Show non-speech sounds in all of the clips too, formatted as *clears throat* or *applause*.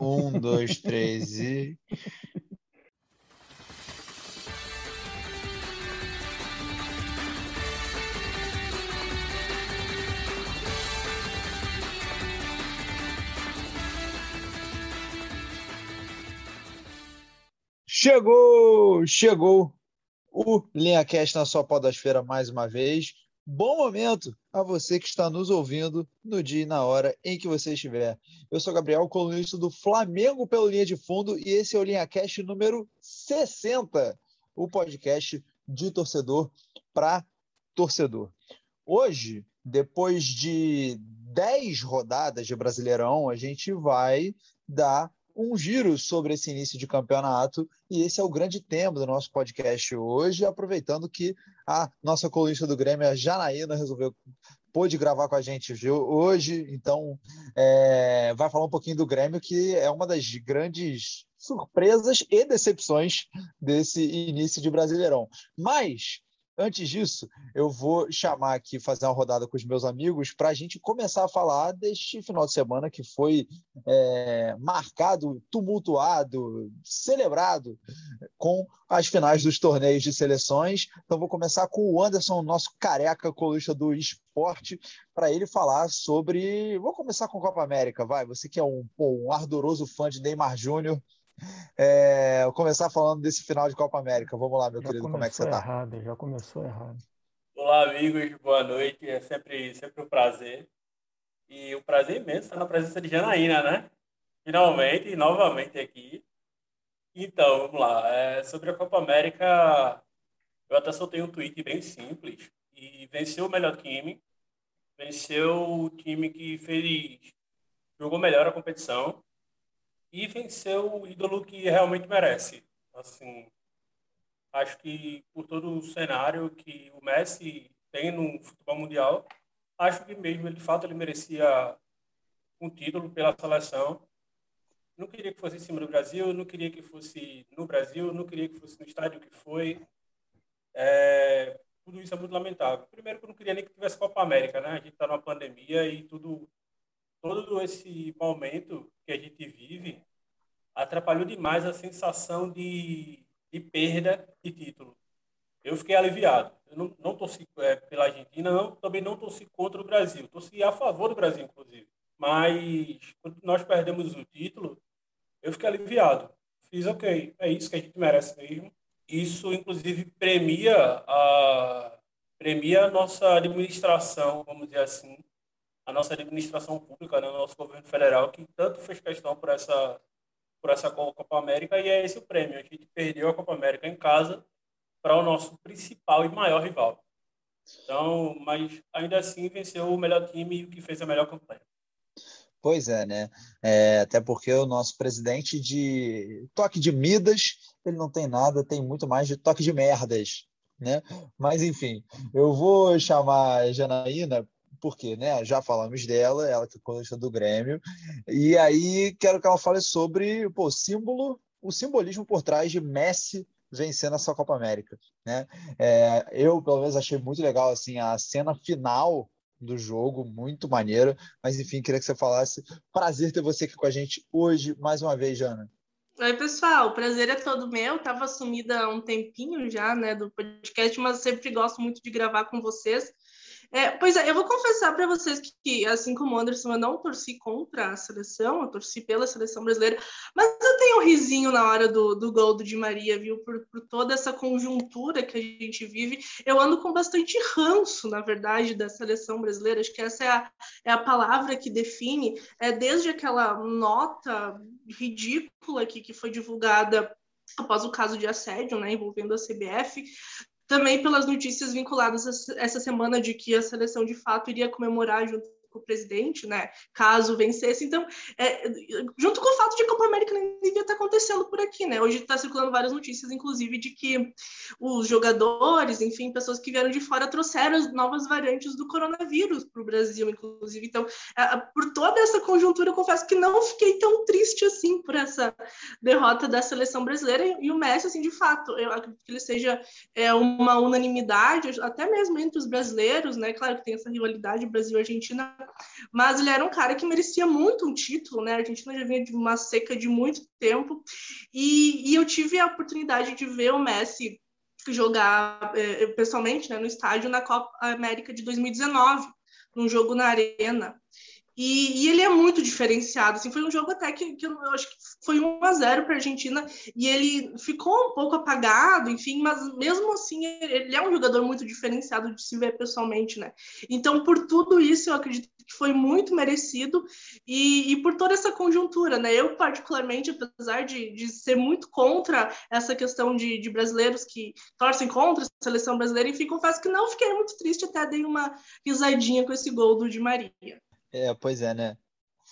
Um, dois, três e. Chegou! Chegou o Linha Cast na sua podosfera mais uma vez. Bom momento a você que está nos ouvindo no dia e na hora em que você estiver. Eu sou Gabriel, colunista do Flamengo pelo Linha de Fundo, e esse é o Linha Cast número 60, o podcast de torcedor para torcedor. Hoje, depois de 10 rodadas de Brasileirão, a gente vai dar um giro sobre esse início de campeonato, e esse é o grande tema do nosso podcast hoje, aproveitando que a nossa colunista do Grêmio, a Janaína, resolveu pôde gravar com a gente hoje, então é, vai falar um pouquinho do Grêmio, que é uma das grandes surpresas e decepções desse início de Brasileirão. Mas Antes disso, eu vou chamar aqui, fazer uma rodada com os meus amigos para a gente começar a falar deste final de semana que foi é, marcado, tumultuado, celebrado com as finais dos torneios de seleções. Então, vou começar com o Anderson, nosso careca colista do esporte, para ele falar sobre. Vou começar com a Copa América, vai. Você que é um, um ardoroso fã de Neymar Júnior. É, vou começar falando desse final de Copa América. Vamos lá, meu já querido, como é que você está? Errado, já começou errado. Olá, amigos, boa noite. É sempre, sempre um prazer. E o um prazer imenso estar na presença de Janaína, né? Finalmente, novamente aqui. Então, vamos lá. É, sobre a Copa América, eu até soltei um tweet bem simples. E venceu o melhor time. Venceu o time que fez. jogou melhor a competição e venceu o ídolo que realmente merece. Assim, acho que por todo o cenário que o Messi tem no futebol mundial, acho que mesmo de fato ele merecia um título pela seleção. Não queria que fosse em cima do Brasil, não queria que fosse no Brasil, não queria que fosse no estádio que foi. É, tudo isso é muito lamentável. Primeiro, que eu não queria nem que tivesse Copa América, né? A gente está numa pandemia e tudo todo esse momento que a gente vive atrapalhou demais a sensação de, de perda de título. Eu fiquei aliviado. Eu não, não torci é, pela Argentina, não, também não torci contra o Brasil. Torci a favor do Brasil, inclusive. Mas quando nós perdemos o título, eu fiquei aliviado. Fiz ok, é isso que a gente merece mesmo. Isso, inclusive, premia a, premia a nossa administração, vamos dizer assim, a nossa administração pública, né, o nosso governo federal, que tanto fez questão por essa, por essa Copa América, e é esse o prêmio. A gente perdeu a Copa América em casa para o nosso principal e maior rival. Então, mas ainda assim venceu o melhor time e o que fez a melhor campanha. Pois é, né? É, até porque o nosso presidente de toque de Midas, ele não tem nada, tem muito mais de toque de merdas, né? Mas enfim, eu vou chamar a Janaína porque né, já falamos dela, ela que é colunista do Grêmio, e aí quero que ela fale sobre pô, o símbolo, o simbolismo por trás de Messi vencendo essa Copa América. Né? É, eu, pelo menos, achei muito legal assim, a cena final do jogo, muito maneiro, mas enfim, queria que você falasse. Prazer ter você aqui com a gente hoje, mais uma vez, Jana. Oi, pessoal, o prazer é todo meu. Tava sumida há um tempinho já, né, do podcast, mas sempre gosto muito de gravar com vocês. É, pois é, eu vou confessar para vocês que, que, assim como o Anderson, eu não torci contra a seleção, eu torci pela seleção brasileira, mas eu tenho um risinho na hora do, do gol do Di Maria, viu? Por, por toda essa conjuntura que a gente vive. Eu ando com bastante ranço, na verdade, da seleção brasileira. Acho que essa é a, é a palavra que define, é, desde aquela nota ridícula que, que foi divulgada após o caso de assédio, né, envolvendo a CBF, também pelas notícias vinculadas essa semana de que a seleção de fato iria comemorar junto o presidente, né, caso vencesse. Então, é, junto com o fato de Copa América nem devia estar acontecendo por aqui, né? Hoje está circulando várias notícias, inclusive, de que os jogadores, enfim, pessoas que vieram de fora trouxeram as novas variantes do coronavírus para o Brasil, inclusive. Então, é, por toda essa conjuntura, eu confesso que não fiquei tão triste assim por essa derrota da seleção brasileira e o Messi, assim, de fato, eu acredito que ele seja é, uma unanimidade, até mesmo entre os brasileiros, né? Claro que tem essa rivalidade Brasil-Argentina, mas ele era um cara que merecia muito um título, né? A Argentina já vinha de uma seca de muito tempo e, e eu tive a oportunidade de ver o Messi jogar é, pessoalmente né, no estádio na Copa América de 2019, num jogo na Arena. E, e, ele é muito diferenciado. Assim, foi um jogo até que, que eu acho que foi 1 a 0 para a Argentina e ele ficou um pouco apagado, enfim, mas mesmo assim ele é um jogador muito diferenciado de se ver pessoalmente, né? Então, por tudo isso, eu acredito que foi muito merecido e, e por toda essa conjuntura, né? Eu, particularmente, apesar de, de ser muito contra essa questão de, de brasileiros que torcem contra a seleção brasileira, enfim, confesso que não fiquei muito triste, até dei uma risadinha com esse gol do Di Maria. É, pois é, né?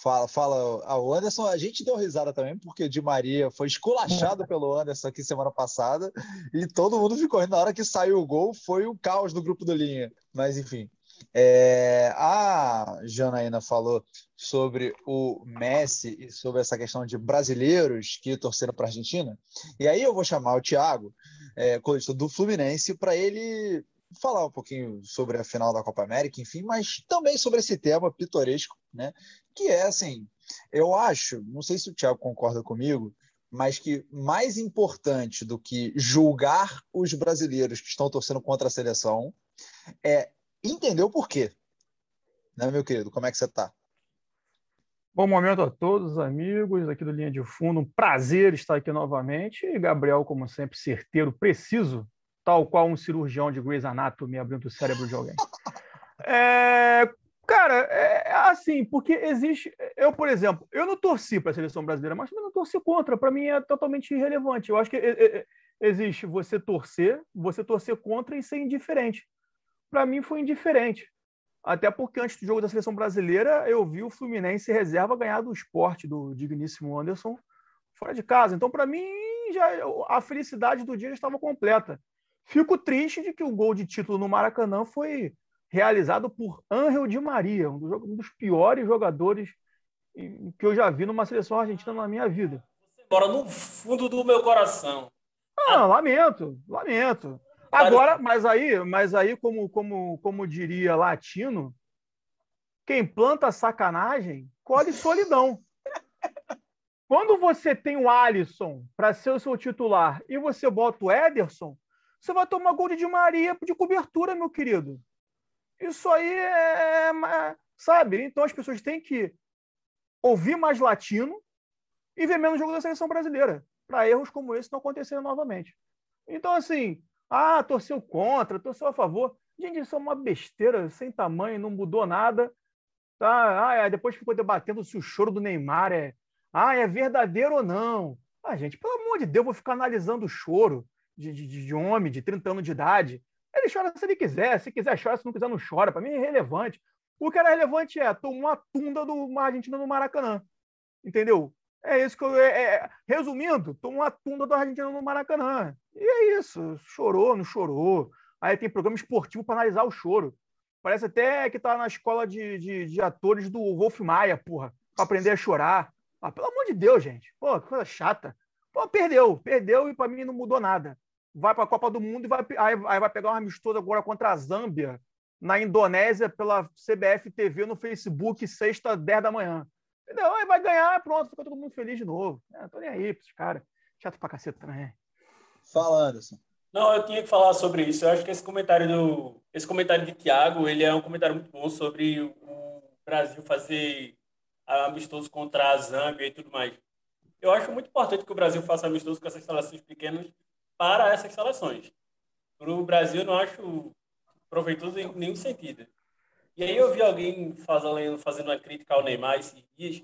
Fala, fala. O Anderson, a gente deu risada também, porque o Di Maria foi esculachado pelo Anderson aqui semana passada e todo mundo ficou rindo. Na hora que saiu o gol, foi o caos do grupo do Linha. Mas, enfim. É, a Janaína falou sobre o Messi e sobre essa questão de brasileiros que torceram para a Argentina. E aí eu vou chamar o Thiago, é, do Fluminense, para ele falar um pouquinho sobre a final da Copa América, enfim, mas também sobre esse tema pitoresco, né? Que é assim, eu acho, não sei se o Thiago concorda comigo, mas que mais importante do que julgar os brasileiros que estão torcendo contra a seleção é entender o porquê. Né, meu querido? Como é que você está? Bom momento a todos, amigos aqui do Linha de Fundo. Um prazer estar aqui novamente. E Gabriel, como sempre, certeiro, preciso tal qual um cirurgião de Grey's Anatomy abrindo o cérebro de alguém. *laughs* É, cara, é, é assim, porque existe. Eu, por exemplo, eu não torci para a seleção brasileira, mas também não torci contra. Para mim é totalmente irrelevante. Eu acho que é, é, existe você torcer, você torcer contra e ser indiferente. Para mim foi indiferente. Até porque antes do jogo da seleção brasileira, eu vi o Fluminense reserva ganhar do esporte do digníssimo Anderson fora de casa. Então, para mim, já a felicidade do dia já estava completa. Fico triste de que o gol de título no Maracanã foi realizado por Ángel Di Maria, um dos, um dos piores jogadores que eu já vi numa seleção argentina na minha vida. Você mora no fundo do meu coração. Ah, lamento, lamento. Agora, mas aí, mas aí como, como, como diria latino, quem planta sacanagem colhe solidão. *laughs* Quando você tem o Alisson para ser o seu titular e você bota o Ederson, você vai tomar gol de Di Maria de cobertura, meu querido. Isso aí é, é. Sabe? Então as pessoas têm que ouvir mais latino e ver menos jogo da seleção brasileira, para erros como esse não acontecerem novamente. Então, assim, ah, torceu contra, torceu a favor. Gente, isso é uma besteira sem tamanho, não mudou nada. Tá? Ah, depois ficou debatendo se o choro do Neymar é, ah, é verdadeiro ou não. Ah, gente, pelo amor de Deus, vou ficar analisando o choro de, de, de homem de 30 anos de idade. Ele chora se ele quiser, se quiser chora, se não quiser não chora. Para mim é irrelevante. O que era relevante é tomar a tunda do Argentina no Maracanã. Entendeu? É isso que eu. É, é, resumindo, tomou a tunda do Argentina no Maracanã. E é isso. Chorou, não chorou. Aí tem programa esportivo para analisar o choro. Parece até que tá na escola de, de, de atores do Wolf Maia, porra, para aprender a chorar. Ah, pelo amor de Deus, gente. Pô, que coisa chata. Pô, perdeu, perdeu e para mim não mudou nada vai para a Copa do Mundo e vai, aí, aí vai pegar uma amistoso agora contra a Zâmbia, na Indonésia, pela CBF TV no Facebook, sexta, 10 da manhã. Entendeu? Aí vai ganhar, pronto, fica todo mundo feliz de novo. É, tô nem aí pra esses caras. Chato pra caceta também. Fala, Anderson. Não, eu tinha que falar sobre isso. Eu acho que esse comentário do esse comentário de Thiago, ele é um comentário muito bom sobre o Brasil fazer amistoso contra a Zâmbia e tudo mais. Eu acho muito importante que o Brasil faça amistoso com essas seleções pequenas, para essas seleções. Para o Brasil, não acho proveitoso em nenhum sentido. E aí eu vi alguém fazendo, fazendo uma crítica ao Neymar esses dias,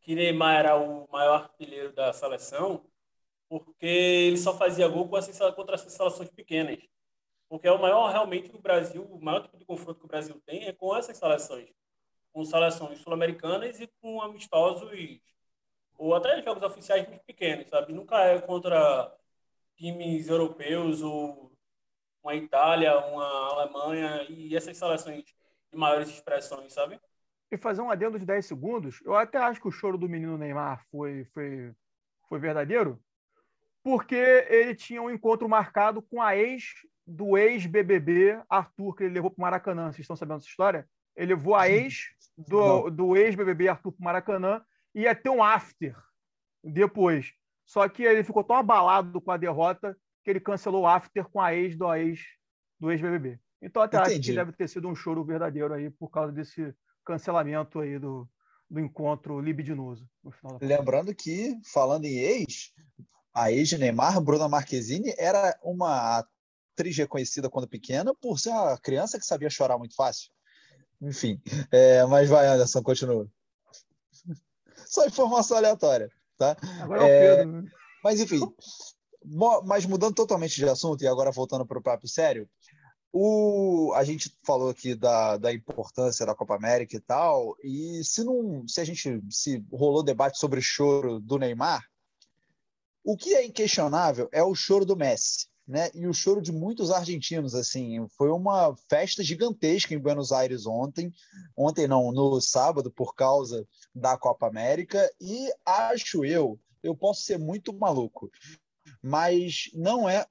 que Neymar era o maior artilheiro da seleção, porque ele só fazia gol com essas, contra essas seleções pequenas. Porque é o maior, realmente, o Brasil, o maior tipo de confronto que o Brasil tem é com essas seleções. Com seleções sul-americanas e com amistosos, ou até jogos oficiais muito pequenos, sabe? Nunca é contra times europeus ou uma Itália, uma Alemanha e essas seleções de maiores expressões, sabe? e fazer um adendo de 10 segundos. Eu até acho que o choro do menino Neymar foi, foi, foi verdadeiro, porque ele tinha um encontro marcado com a ex do ex-BBB Arthur, que ele levou para o Maracanã. Vocês estão sabendo essa história? Ele levou a ex do, do ex-BBB Arthur para o Maracanã e ia ter um after depois. Só que ele ficou tão abalado com a derrota que ele cancelou o after com a ex do ex do ex-BBB. Então até Entendi. acho que deve ter sido um choro verdadeiro aí por causa desse cancelamento aí do, do encontro libidinoso. Lembrando que, falando em ex, a ex de Neymar, Bruna Marquezine, era uma atriz reconhecida quando pequena por ser uma criança que sabia chorar muito fácil. Enfim, é, mas vai, Anderson, continua. *laughs* Só informação aleatória, tá? Agora é o é, Pedro. Né? Mas, enfim, mas mudando totalmente de assunto e agora voltando para o próprio sério, o, a gente falou aqui da, da importância da Copa América e tal, e se não, se a gente se rolou debate sobre o choro do Neymar, o que é inquestionável é o choro do Messi, né? E o choro de muitos argentinos, assim, foi uma festa gigantesca em Buenos Aires ontem, ontem não, no sábado por causa da Copa América, e acho eu, eu posso ser muito maluco, mas não é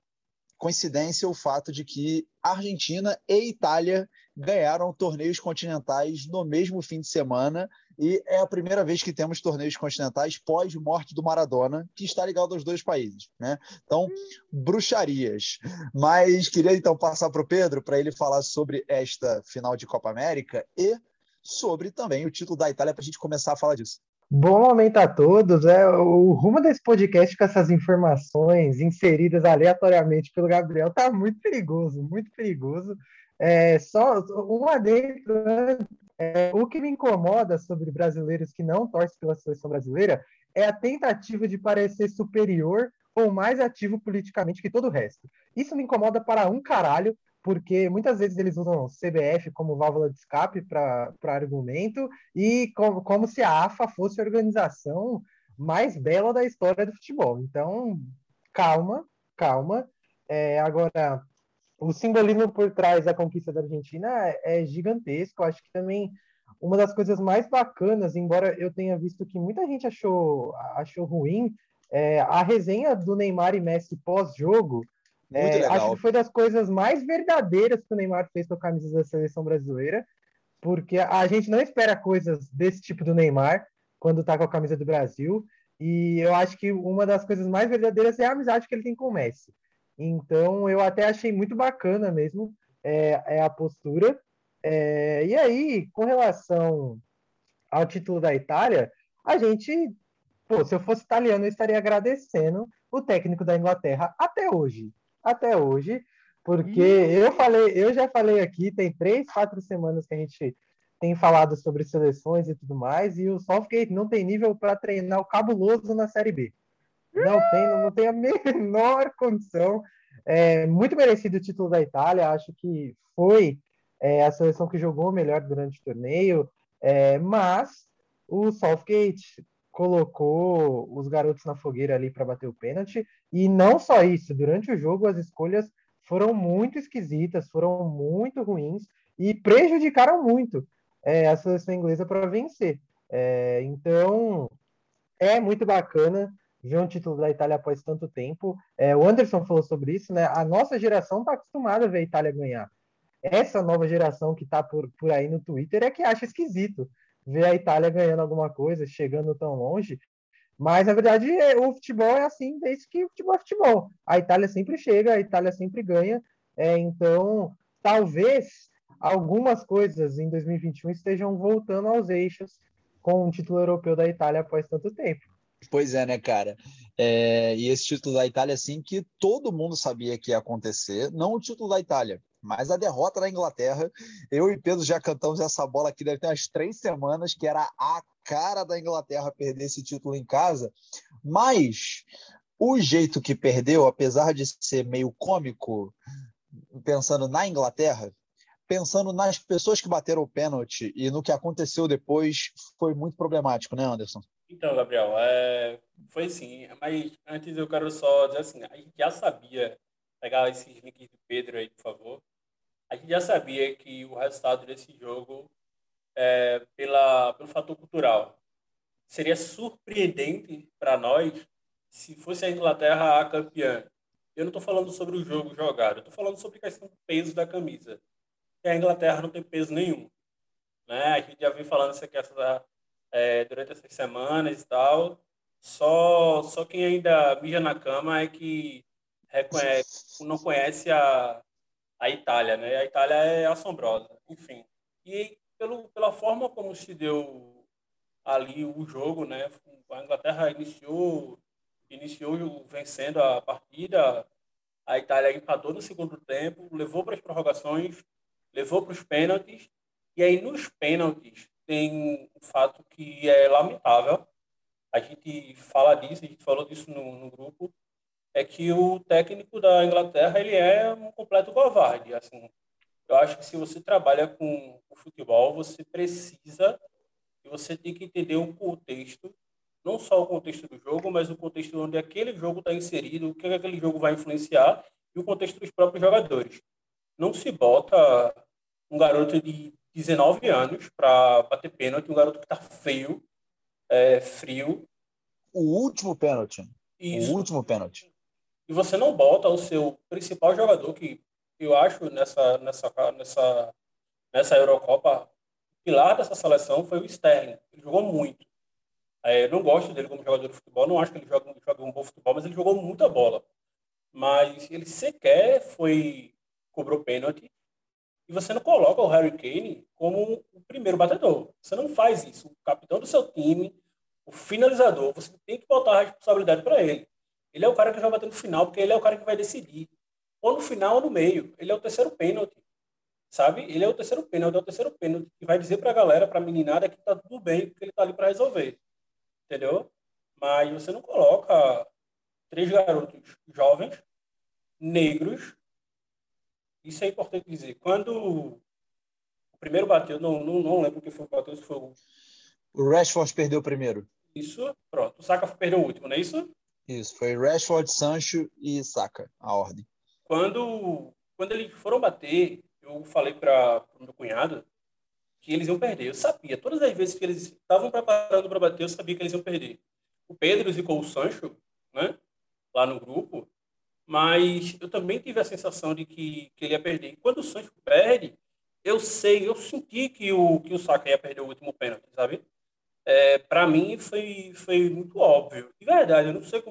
coincidência o fato de que Argentina e Itália ganharam torneios continentais no mesmo fim de semana e é a primeira vez que temos torneios continentais pós-morte do Maradona, que está ligado aos dois países, né? Então, bruxarias. Mas queria então passar para o Pedro para ele falar sobre esta final de Copa América e sobre também o título da Itália para a gente começar a falar disso. Bom momento a todos. É, o rumo desse podcast com essas informações inseridas aleatoriamente pelo Gabriel tá muito perigoso, muito perigoso. É, só um adentro, né? É, o que me incomoda sobre brasileiros que não torcem pela seleção brasileira é a tentativa de parecer superior ou mais ativo politicamente que todo o resto. Isso me incomoda para um caralho, porque muitas vezes eles usam CBF como válvula de escape para argumento e como, como se a AFA fosse a organização mais bela da história do futebol. Então, calma, calma. É, agora, o simbolismo por trás da conquista da Argentina é gigantesco. Acho que também uma das coisas mais bacanas, embora eu tenha visto que muita gente achou, achou ruim, é, a resenha do Neymar e Messi pós-jogo é, acho que foi das coisas mais verdadeiras que o Neymar fez com a camisa da seleção brasileira, porque a gente não espera coisas desse tipo do Neymar quando tá com a camisa do Brasil. E eu acho que uma das coisas mais verdadeiras é a amizade que ele tem com o Messi. Então eu até achei muito bacana mesmo é, é a postura. É, e aí, com relação ao título da Itália, a gente, pô, se eu fosse italiano, eu estaria agradecendo o técnico da Inglaterra até hoje até hoje, porque eu falei, eu já falei aqui, tem três, quatro semanas que a gente tem falado sobre seleções e tudo mais, e o Southgate não tem nível para treinar o cabuloso na Série B. Não tem, não tem a *laughs* menor condição. É, muito merecido o título da Itália, acho que foi é, a seleção que jogou melhor durante o torneio, é, mas o Southgate colocou os garotos na fogueira ali para bater o pênalti. E não só isso, durante o jogo as escolhas foram muito esquisitas, foram muito ruins e prejudicaram muito é, a seleção inglesa para vencer. É, então é muito bacana ver um título da Itália após tanto tempo. É, o Anderson falou sobre isso, né? A nossa geração está acostumada a ver a Itália ganhar. Essa nova geração que está por, por aí no Twitter é que acha esquisito ver a Itália ganhando alguma coisa, chegando tão longe. Mas, na verdade, é, o futebol é assim desde que o futebol é futebol. A Itália sempre chega, a Itália sempre ganha. É, então, talvez algumas coisas em 2021 estejam voltando aos eixos com o título europeu da Itália após tanto tempo. Pois é, né, cara? É, e esse título da Itália, assim, que todo mundo sabia que ia acontecer, não o título da Itália, mas a derrota da Inglaterra, eu e Pedro já cantamos essa bola aqui, deve ter umas três semanas, que era a cara da Inglaterra perder esse título em casa. Mas o jeito que perdeu, apesar de ser meio cômico, pensando na Inglaterra, pensando nas pessoas que bateram o pênalti e no que aconteceu depois, foi muito problemático, né, Anderson? Então, Gabriel, é... foi sim. Mas antes eu quero só dizer assim, a gente já sabia, pegar esses links do Pedro aí, por favor, a gente já sabia que o resultado desse jogo, é, pela pelo fator cultural. Seria surpreendente para nós se fosse a Inglaterra a campeã. Eu não estou falando sobre o jogo jogado, eu estou falando sobre a questão do peso da camisa. E a Inglaterra não tem peso nenhum. Né? A gente já vem falando isso aqui essa, é, durante essas semanas e tal. Só, só quem ainda mija na cama é que reconhece, não conhece a, a Itália, né? A Itália é assombrosa, enfim. E pelo, pela forma como se deu ali o jogo, né? A Inglaterra iniciou iniciou vencendo a partida, a Itália empatou no segundo tempo, levou para as prorrogações, levou para os pênaltis, e aí nos pênaltis tem um fato que é lamentável, a gente fala disso, a gente falou disso no, no grupo, é que o técnico da Inglaterra ele é um completo covarde. Assim, eu acho que se você trabalha com o futebol, você precisa e você tem que entender o contexto não só o contexto do jogo, mas o contexto onde aquele jogo está inserido, o que aquele jogo vai influenciar e o contexto dos próprios jogadores. Não se bota um garoto de 19 anos para bater pênalti, um garoto que está feio, é, frio. O último pênalti. Isso. O último pênalti. E você não bota o seu principal jogador, que eu acho nessa, nessa, nessa, nessa Eurocopa, pilar dessa seleção foi o Sterling. Ele jogou muito. É, não gosto dele como jogador de futebol, não acho que ele joga, joga um bom futebol, mas ele jogou muita bola. Mas ele sequer foi cobrou pênalti e você não coloca o Harry Kane como o primeiro batedor. Você não faz isso. O capitão do seu time, o finalizador, você tem que botar a responsabilidade para ele. Ele é o cara que vai bater no final, porque ele é o cara que vai decidir. Ou no final ou no meio. Ele é o terceiro pênalti. Sabe? Ele é o terceiro pênalti, é o terceiro pênalti que vai dizer para a galera, para a meninada, que tá tudo bem, que ele tá ali para resolver entendeu? Mas você não coloca três garotos jovens, negros. Isso é importante dizer. Quando o primeiro bateu, não, não, não lembro que foi o bateu, se foi o. O Rashford perdeu o primeiro. Isso, pronto. O Saka perdeu o último, não é isso? Isso, foi Rashford, Sancho e Saka, a ordem. Quando, quando eles foram bater, eu falei para o meu cunhado que eles iam perder. Eu sabia, todas as vezes que eles estavam preparando para bater, eu sabia que eles iam perder. O Pedro zicou o Sancho, né, lá no grupo, mas eu também tive a sensação de que, que ele ia perder. E quando o Sancho perde, eu sei, eu senti que o, que o Saka ia perder o último pênalti, sabe? É, para mim foi, foi muito óbvio. De verdade, eu não sei,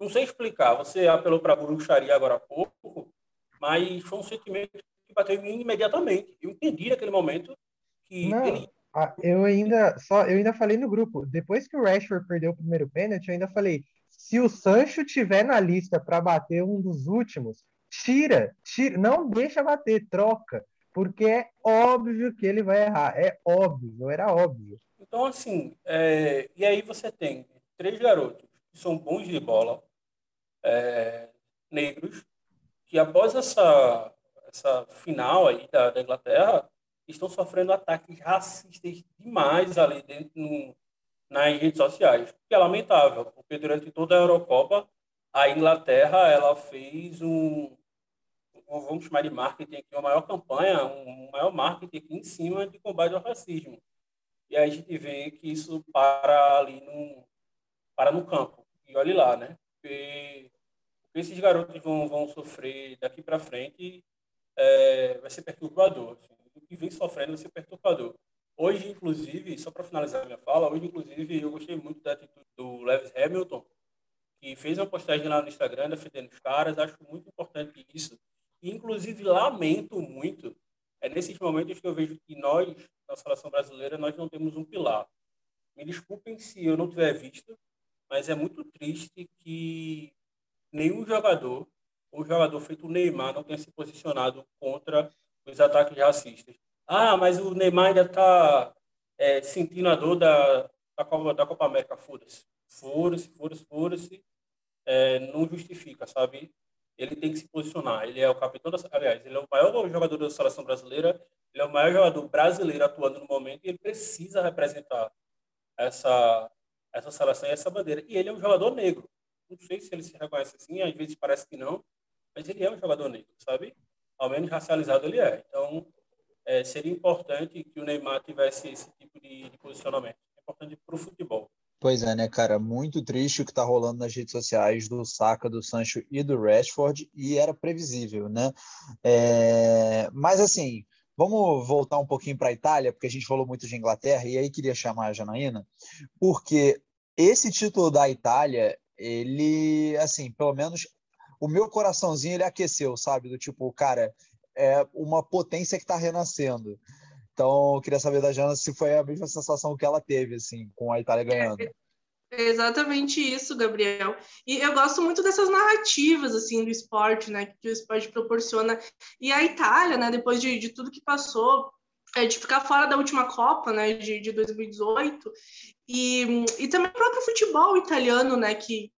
não sei explicar. Você apelou para a bruxaria agora há pouco, mas foi um sentimento que bateu em mim imediatamente. Eu entendi naquele momento que Não, ele... eu ainda só eu ainda falei no grupo, depois que o Rashford perdeu o primeiro pênalti, eu ainda falei, se o Sancho tiver na lista para bater um dos últimos, tira, tira, não deixa bater, troca, porque é óbvio que ele vai errar, é óbvio, era óbvio. Então assim, é... e aí você tem três garotos que são bons de bola, é... negros, que após essa essa final aí da, da Inglaterra estão sofrendo ataques racistas demais ali dentro no, nas redes sociais. Que é lamentável, porque durante toda a Eurocopa, a Inglaterra ela fez um, vamos chamar de marketing aqui, uma maior campanha, um maior marketing aqui em cima de combate ao racismo. E aí a gente vê que isso para ali no, para no campo. E olhe lá, né? Porque, esses garotos vão, vão sofrer daqui para frente, é, vai ser perturbador. Assim que vem sofrendo esse perturbador. Hoje, inclusive, só para finalizar minha fala, hoje, inclusive, eu gostei muito da atitude do Lewis Hamilton, que fez uma postagem lá no Instagram defendendo os caras. Acho muito importante isso. E, inclusive, lamento muito. É nesses momentos que eu vejo que nós, na seleção brasileira, nós não temos um pilar. Me desculpem se eu não tiver visto, mas é muito triste que nenhum jogador, ou jogador feito o Neymar, não tenha se posicionado contra os ataques racistas. Ah, mas o Neymar ainda está é, sentindo a dor da, da, Copa, da Copa América. Foda-se. Foda-se, foda-se, foda-se. É, não justifica, sabe? Ele tem que se posicionar. Ele é o capitão da. Aliás, ele é o maior jogador da seleção brasileira. Ele é o maior jogador brasileiro atuando no momento e ele precisa representar essa, essa seleção e essa bandeira. E ele é um jogador negro. Não sei se ele se reconhece assim, às vezes parece que não, mas ele é um jogador negro, sabe? ao menos racializado ele é. Então, é, seria importante que o Neymar tivesse esse tipo de, de posicionamento. É importante para o futebol. Pois é, né, cara? Muito triste o que está rolando nas redes sociais do Saka, do Sancho e do Rashford, e era previsível, né? É... Mas, assim, vamos voltar um pouquinho para a Itália, porque a gente falou muito de Inglaterra, e aí queria chamar a Janaína, porque esse título da Itália, ele, assim, pelo menos o meu coraçãozinho ele aqueceu, sabe? Do tipo, cara, é uma potência que está renascendo. Então, eu queria saber da Jana se foi a mesma sensação que ela teve, assim, com a Itália ganhando. É, exatamente isso, Gabriel. E eu gosto muito dessas narrativas, assim, do esporte, né, que o esporte proporciona. E a Itália, né, depois de, de tudo que passou, é, de ficar fora da última Copa, né, de, de 2018, e, e também o próprio futebol italiano, né, que,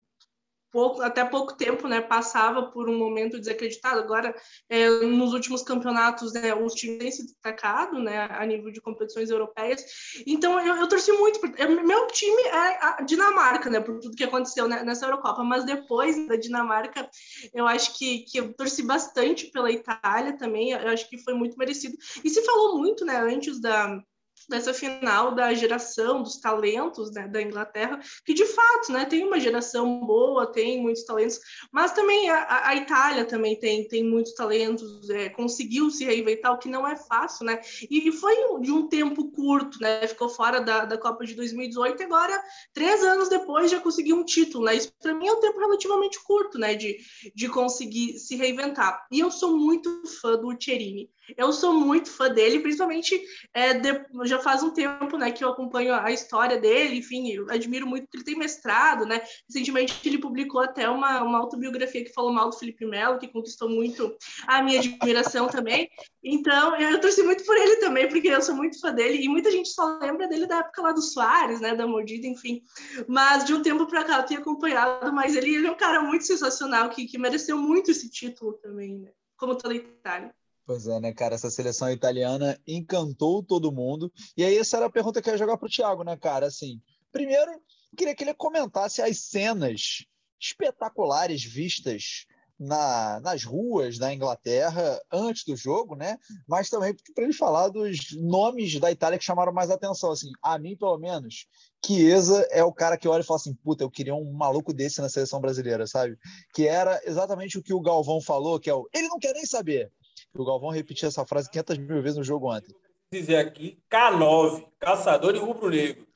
pouco, até pouco tempo, né, passava por um momento desacreditado. Agora, é, nos últimos campeonatos, né, os times têm se destacado, né, a nível de competições europeias. Então, eu, eu torci muito. Por, eu, meu time é a Dinamarca, né, por tudo que aconteceu né, nessa Eurocopa. Mas depois da Dinamarca, eu acho que, que eu torci bastante pela Itália também. Eu acho que foi muito merecido. E se falou muito, né, antes da dessa final da geração dos talentos né, da Inglaterra, que de fato né, tem uma geração boa, tem muitos talentos, mas também a, a Itália também tem, tem muitos talentos, é, conseguiu se reinventar, o que não é fácil, né? E, foi de um tempo curto, né? Ficou fora da, da Copa de 2018 e agora, três anos depois, já conseguiu um título, né? Isso para mim é um tempo relativamente curto, né? De, de conseguir se reinventar. E eu sou muito fã do Cherini. Eu sou muito fã dele, principalmente é, de, já faz um tempo né, que eu acompanho a história dele, enfim, eu admiro muito que ele tem mestrado, né? Recentemente ele publicou até uma, uma autobiografia que falou mal do Felipe Melo, que conquistou muito a minha admiração também. Então, eu torci muito por ele também, porque eu sou muito fã dele, e muita gente só lembra dele da época lá do Soares, né, da mordida, enfim. Mas de um tempo para cá eu tenho acompanhado, mas ele, ele é um cara muito sensacional, que, que mereceu muito esse título também, né? Como toda Itália. Pois é, né, cara? Essa seleção italiana encantou todo mundo. E aí, essa era a pergunta que eu ia jogar para o Thiago, né, cara? Assim, primeiro, queria que ele comentasse as cenas espetaculares vistas na, nas ruas da Inglaterra antes do jogo, né? Mas também para ele falar dos nomes da Itália que chamaram mais atenção. Assim, a mim, pelo menos, Chiesa é o cara que olha e fala assim: puta, eu queria um maluco desse na seleção brasileira, sabe? Que era exatamente o que o Galvão falou, que é o ele não quer nem saber. O Galvão repetiu essa frase 500 mil vezes no jogo ontem. Dizer aqui, K9, caçador e rubro-negro.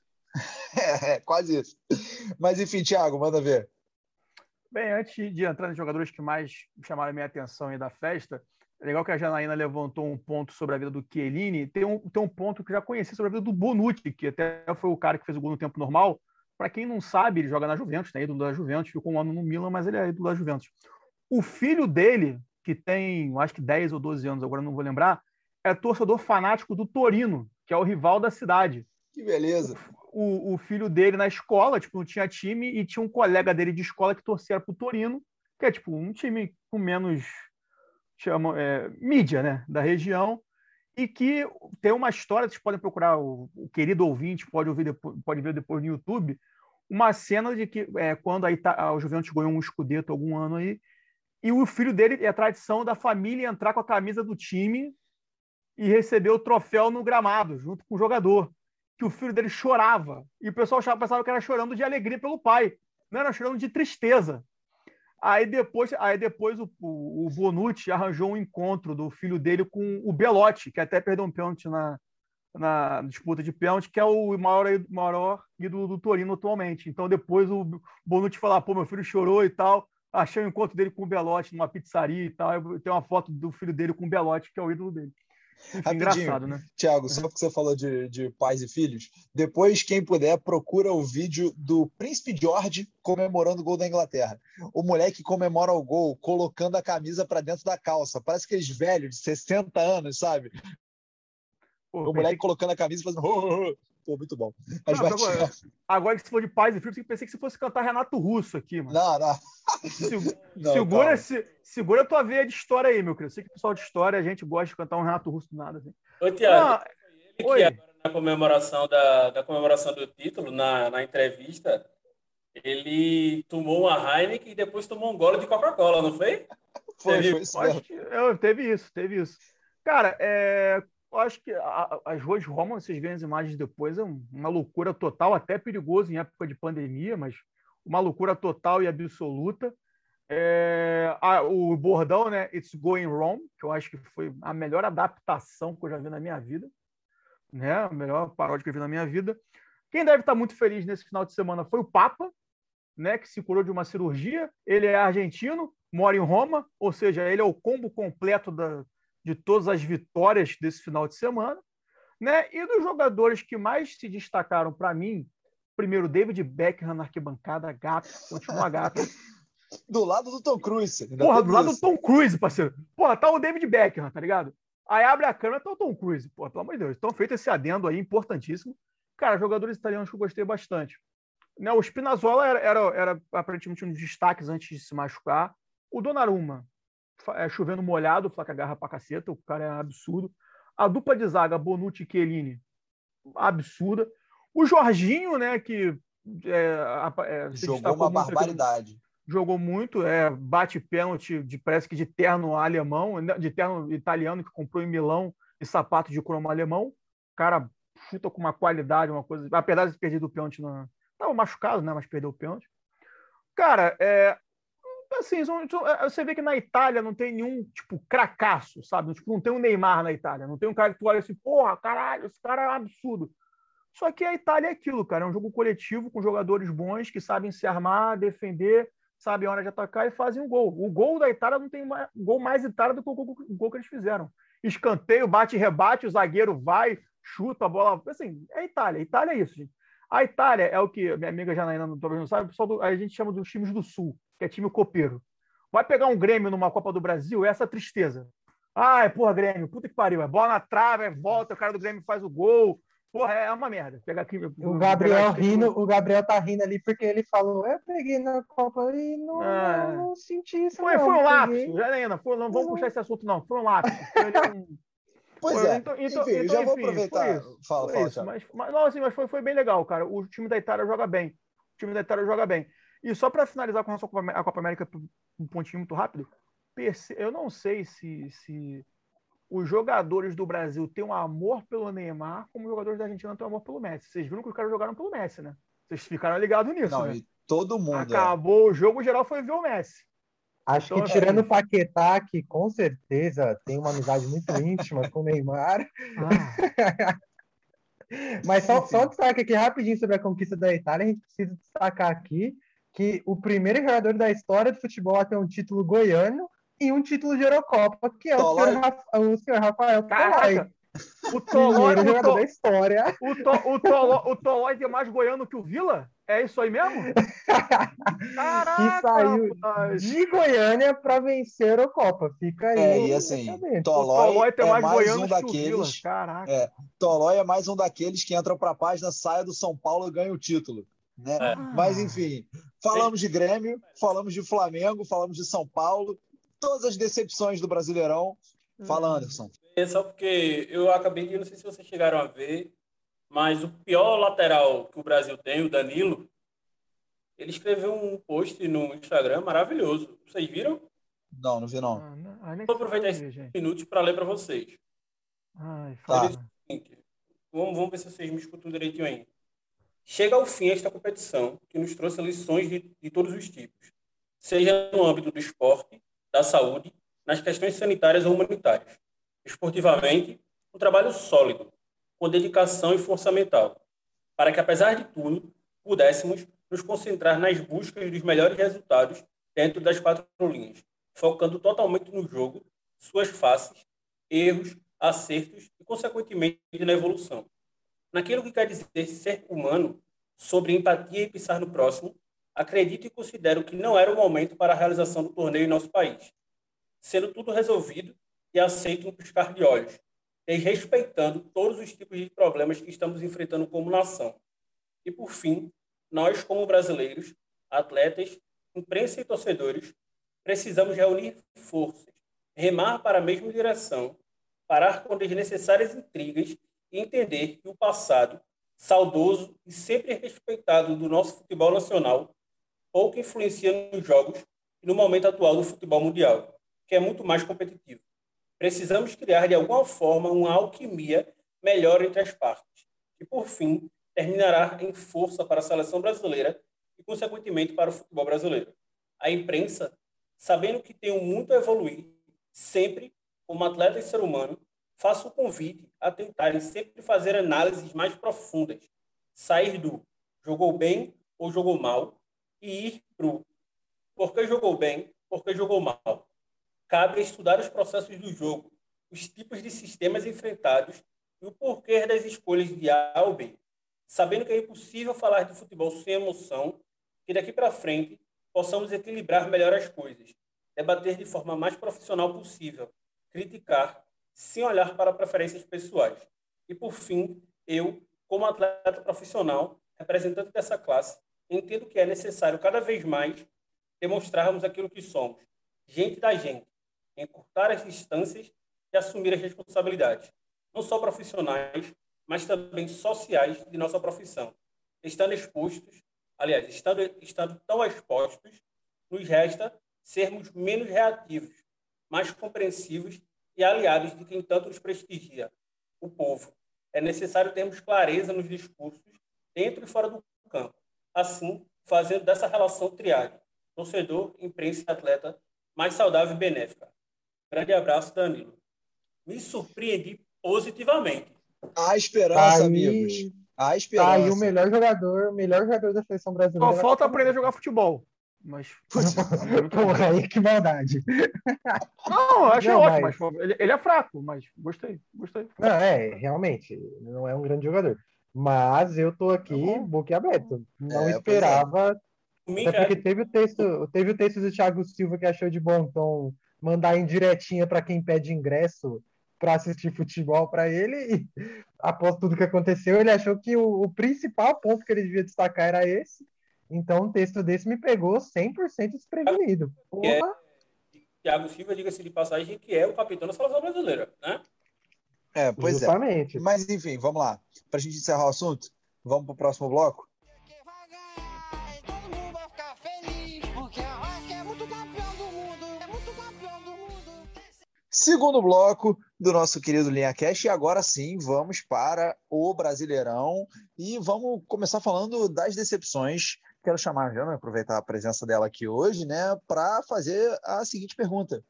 é, *laughs* é, quase isso. Mas enfim, Thiago, manda ver. Bem, antes de entrar nos jogadores que mais chamaram a minha atenção aí da festa, é legal que a Janaína levantou um ponto sobre a vida do Chiellini. Tem um, tem um ponto que já conheci sobre a vida do Bonucci, que até foi o cara que fez o gol no tempo normal. Para quem não sabe, ele joga na Juventus, né? ídolo da Juventus, ficou um ano no Milan, mas ele é ídolo da Juventus. O filho dele que tem, acho que 10 ou 12 anos, agora não vou lembrar, é torcedor fanático do Torino, que é o rival da cidade. Que beleza. O, o filho dele na escola, tipo, não tinha time, e tinha um colega dele de escola que torcia pro Torino, que é tipo um time com menos chama, é, mídia, né, da região, e que tem uma história, vocês podem procurar, o, o querido ouvinte pode, ouvir depois, pode ver depois no YouTube, uma cena de que é, quando a, Ita a Juventus ganhou um escudeto algum ano aí, e o filho dele é tradição da família entrar com a camisa do time e receber o troféu no gramado, junto com o jogador. Que o filho dele chorava. E o pessoal pensava que era chorando de alegria pelo pai. Não era chorando de tristeza. Aí depois, aí depois o, o, Bonucci arranjou um encontro do filho dele com o Belotti, que até perdeu um pênalti na, na disputa de pênalti, que é o maior, maior ídolo do Torino atualmente. Então depois o Bonucci falou: ah, pô, meu filho chorou e tal achei o um encontro dele com o Belotti numa pizzaria e tal. Tem uma foto do filho dele com o Belotti, que é o ídolo dele. Enfim, engraçado, né? Tiago, só porque você falou de, de pais e filhos, depois, quem puder, procura o vídeo do Príncipe George comemorando o gol da Inglaterra. O moleque comemora o gol colocando a camisa para dentro da calça. Parece aqueles velhos de 60 anos, sabe? Pô, o moleque que... colocando a camisa e fazendo. Pô, muito bom. Mas não, agora, agora, que se for de paz e filhos, eu pensei que você fosse cantar Renato Russo aqui, mano. Não, não. *laughs* não segura, se, segura a tua veia de história aí, meu querido. Eu sei que o pessoal de história, a gente gosta de cantar um Renato Russo do nada. Assim. Ô, Tiago, ele Oi. que agora na comemoração, da, da comemoração do título, na, na entrevista, ele tomou uma Heineken e depois tomou um gole de Coca-Cola, não foi? Foi, foi isso. Acho eu, teve isso, teve isso. Cara, é, eu acho que a, as ruas de Roma, vocês veem as imagens depois, é uma loucura total, até perigoso em época de pandemia, mas uma loucura total e absoluta. É, a, o bordão, né? It's Going Wrong, que eu acho que foi a melhor adaptação que eu já vi na minha vida, né? A melhor paródia que eu vi na minha vida. Quem deve estar muito feliz nesse final de semana foi o Papa, né? Que se curou de uma cirurgia. Ele é argentino, mora em Roma, ou seja, ele é o combo completo da, de todas as vitórias desse final de semana. Né? E dos jogadores que mais se destacaram para mim, primeiro, David Beckham na arquibancada, gato, continua *laughs* gato. do lado do Tom Cruise. Porra, do lado do Tom Cruise, parceiro. Porra, tá o David Beckham, tá ligado? Aí abre a câmera, tá o Tom Cruise. Porra, pelo amor de Deus. Então, feito esse adendo aí, importantíssimo. Cara, jogadores italianos que eu gostei bastante. Né, o Spinazzola era, era, era aparentemente um dos destaques antes de se machucar. O Donnarumma, é, chovendo molhado, flaca garra pra caceta, o cara é absurdo. A dupla de zaga, Bonucci e Chiellini, absurda. O Jorginho, né, que é, é, jogou uma barbaridade. Jogou muito, é, bate pênalti de parece que de terno alemão, né, de terno italiano que comprou em Milão e sapato de cromo alemão. O cara chuta com uma qualidade, uma coisa, apesar de ter perdido o pênalti na, tava machucado, né, mas perdeu o pênalti. Cara, é, assim, é, você vê que na Itália não tem nenhum, tipo, cracaço, sabe? Tipo, não tem um Neymar na Itália. Não tem um cara que tu olha assim, porra, caralho, esse cara é um absurdo. Só que a Itália é aquilo, cara. É um jogo coletivo com jogadores bons que sabem se armar, defender, sabem a hora de atacar e fazem um gol. O gol da Itália não tem mais, gol mais Itália do que o gol, o gol que eles fizeram. Escanteio, bate rebate, o zagueiro vai, chuta a bola. Assim, é Itália. Itália é isso, gente. A Itália é o que minha amiga Janaína não sabe, do, a gente chama dos times do Sul, que é time copeiro. Vai pegar um Grêmio numa Copa do Brasil, é essa tristeza. Ai, porra, Grêmio, puta que pariu. É bola na trave, é volta, o cara do Grêmio faz o gol. Porra, é uma merda. Pegar aqui, o Gabriel aqui, rindo, o Gabriel tá rindo ali porque ele falou: eu peguei na Copa e não, ah, não, não senti isso. Foi, não, foi um lápis, Janaína, foi, não vamos puxar esse assunto, não. Foi um lápis. Foi *laughs* Pois é. Então, então, enfim, então, já enfim, vou aproveitar. Isso, fala, fala, isso, mas, mas, não, assim, mas foi, foi bem legal, cara. O time da Itália joga bem. O time da Itália joga bem. E só para finalizar com a, Copa, a Copa América, um pontinho muito rápido, eu não sei se, se os jogadores do Brasil têm um amor pelo Neymar, como os jogadores da Argentina têm um amor pelo Messi. Vocês viram que os caras jogaram pelo Messi, né? Vocês ficaram ligados nisso, não, né? todo mundo. É. Acabou é. o jogo, geral foi ver o Messi. Acho então, que tirando o Paquetá, que com certeza tem uma amizade muito *laughs* íntima com o Neymar. Ah. *laughs* Mas só, só um destaque aqui rapidinho sobre a conquista da Itália, a gente precisa destacar aqui que o primeiro jogador da história do futebol a ter um título goiano e um título de Eurocopa, que é o senhor, o senhor, Rafael Tolói. O Tolói, o jogador da história. O, to, o, Tolói, o Tolói tem mais goiano que o Vila? É isso aí mesmo? *laughs* Caraca, que saiu rapaz. de Goiânia para vencer a Eurocopa. Fica aí. É, e assim, Tolói, Tolói tem é mais, mais um daqueles. Caraca. É, Tolói é mais um daqueles que entram para a página, saia do São Paulo e ganha o título. Né? É. Mas, enfim, falamos de Grêmio, falamos de Flamengo, falamos de São Paulo, todas as decepções do Brasileirão. Fala, hum. Anderson. É só porque eu acabei de, não sei se vocês chegaram a ver, mas o pior lateral que o Brasil tem, o Danilo, ele escreveu um post no Instagram maravilhoso. Vocês viram? Não, não vi não. Ah, não ah, Vou aproveitar esses minutos para ler para vocês. Ai, tá. Vamos, vamos ver se vocês me escutam direitinho aí. Chega ao fim esta competição que nos trouxe lições de, de todos os tipos, seja no âmbito do esporte, da saúde, nas questões sanitárias ou humanitárias. Esportivamente, um trabalho sólido, com dedicação e força mental, para que, apesar de tudo, pudéssemos nos concentrar nas buscas dos melhores resultados dentro das quatro linhas, focando totalmente no jogo, suas faces, erros, acertos e, consequentemente, na evolução. Naquilo que quer dizer ser humano, sobre empatia e pensar no próximo, acredito e considero que não era o momento para a realização do torneio em nosso país, sendo tudo resolvido e aceito um piscar de olhos, e respeitando todos os tipos de problemas que estamos enfrentando como nação. E, por fim, nós, como brasileiros, atletas, imprensa e torcedores, precisamos reunir forças, remar para a mesma direção, parar com desnecessárias intrigas entender que o passado, saudoso e sempre respeitado do nosso futebol nacional, pouco influencia nos jogos e no momento atual do futebol mundial, que é muito mais competitivo Precisamos criar de alguma forma uma alquimia melhor entre as partes, que por fim terminará em força para a seleção brasileira e, consequentemente, para o futebol brasileiro. A imprensa, sabendo que tem muito a evoluir, sempre, como atleta e ser humano, faço o convite a tentarem sempre fazer análises mais profundas, sair do jogou bem ou jogou mal e ir para o por que jogou bem, por que jogou mal. Cabe estudar os processos do jogo, os tipos de sistemas enfrentados e o porquê das escolhas de A ou B, sabendo que é impossível falar de futebol sem emoção, que daqui para frente possamos equilibrar melhor as coisas, debater de forma mais profissional possível, criticar sem olhar para preferências pessoais. E por fim, eu, como atleta profissional, representante dessa classe, entendo que é necessário cada vez mais demonstrarmos aquilo que somos, gente da gente, encurtar as distâncias e assumir as responsabilidades, não só profissionais, mas também sociais de nossa profissão. Estando expostos, aliás, estando, estando tão expostos, nos resta sermos menos reativos, mais compreensivos e aliados de quem tanto nos prestigia, o povo. É necessário termos clareza nos discursos, dentro e fora do campo. Assim, fazendo dessa relação triade, torcedor, imprensa e atleta, mais saudável e benéfica. Grande abraço, Danilo. Me surpreendi positivamente. Há esperança, amigos. Há esperança. Tá aí o melhor jogador, o melhor jogador da seleção brasileira. Só falta aprender a jogar futebol. Mas. *laughs* Porra, aí que maldade. Não, achei não, ótimo, mas... mas ele, ele, é fraco, mas gostei, gostei. Não, é, realmente, não é um grande jogador. Mas eu tô aqui uhum. boquiaberto. Não é, é. esperava. É. Até porque teve o texto, teve o texto do Thiago Silva que achou de bom tom mandar indiretinha para quem pede ingresso para assistir futebol para ele e após tudo que aconteceu, ele achou que o, o principal ponto que ele devia destacar era esse então, um texto desse me pegou 100% desprevenido. É, Thiago Silva, diga-se de passagem, que é o capitão da seleção brasileira, né? É, pois é. Justamente. é. Mas, enfim, vamos lá. Para a gente encerrar o assunto, vamos para o próximo bloco? Segundo bloco do nosso querido Linha Cash, e agora sim vamos para o Brasileirão e vamos começar falando das decepções quero chamar a Jana, aproveitar a presença dela aqui hoje, né, para fazer a seguinte pergunta.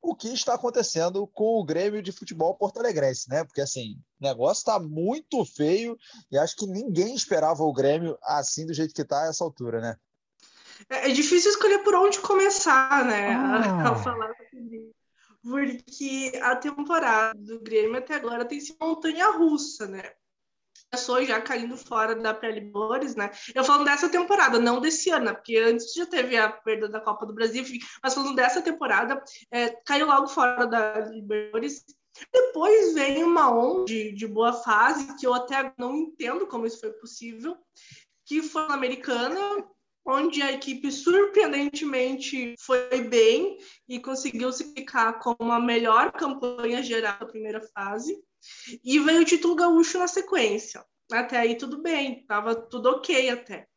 O que está acontecendo com o Grêmio de Futebol Porto Alegrense, né? Porque assim, o negócio está muito feio e acho que ninguém esperava o Grêmio assim do jeito que está a essa altura, né? É, é difícil escolher por onde começar, né? Ah. A, falar sobre porque a temporada do Grêmio até agora tem sido montanha russa, né? Começou já caindo fora da pré-Libertadores, né? Eu falando dessa temporada, não desse ano, né? porque antes já teve a perda da Copa do Brasil, mas falando dessa temporada, é, caiu logo fora da Libertadores. Depois vem uma onda de, de boa fase, que eu até não entendo como isso foi possível, que foi na Americana, onde a equipe surpreendentemente foi bem e conseguiu se ficar com a melhor campanha geral da primeira fase. E veio o título gaúcho na sequência. Até aí tudo bem, tava tudo ok até.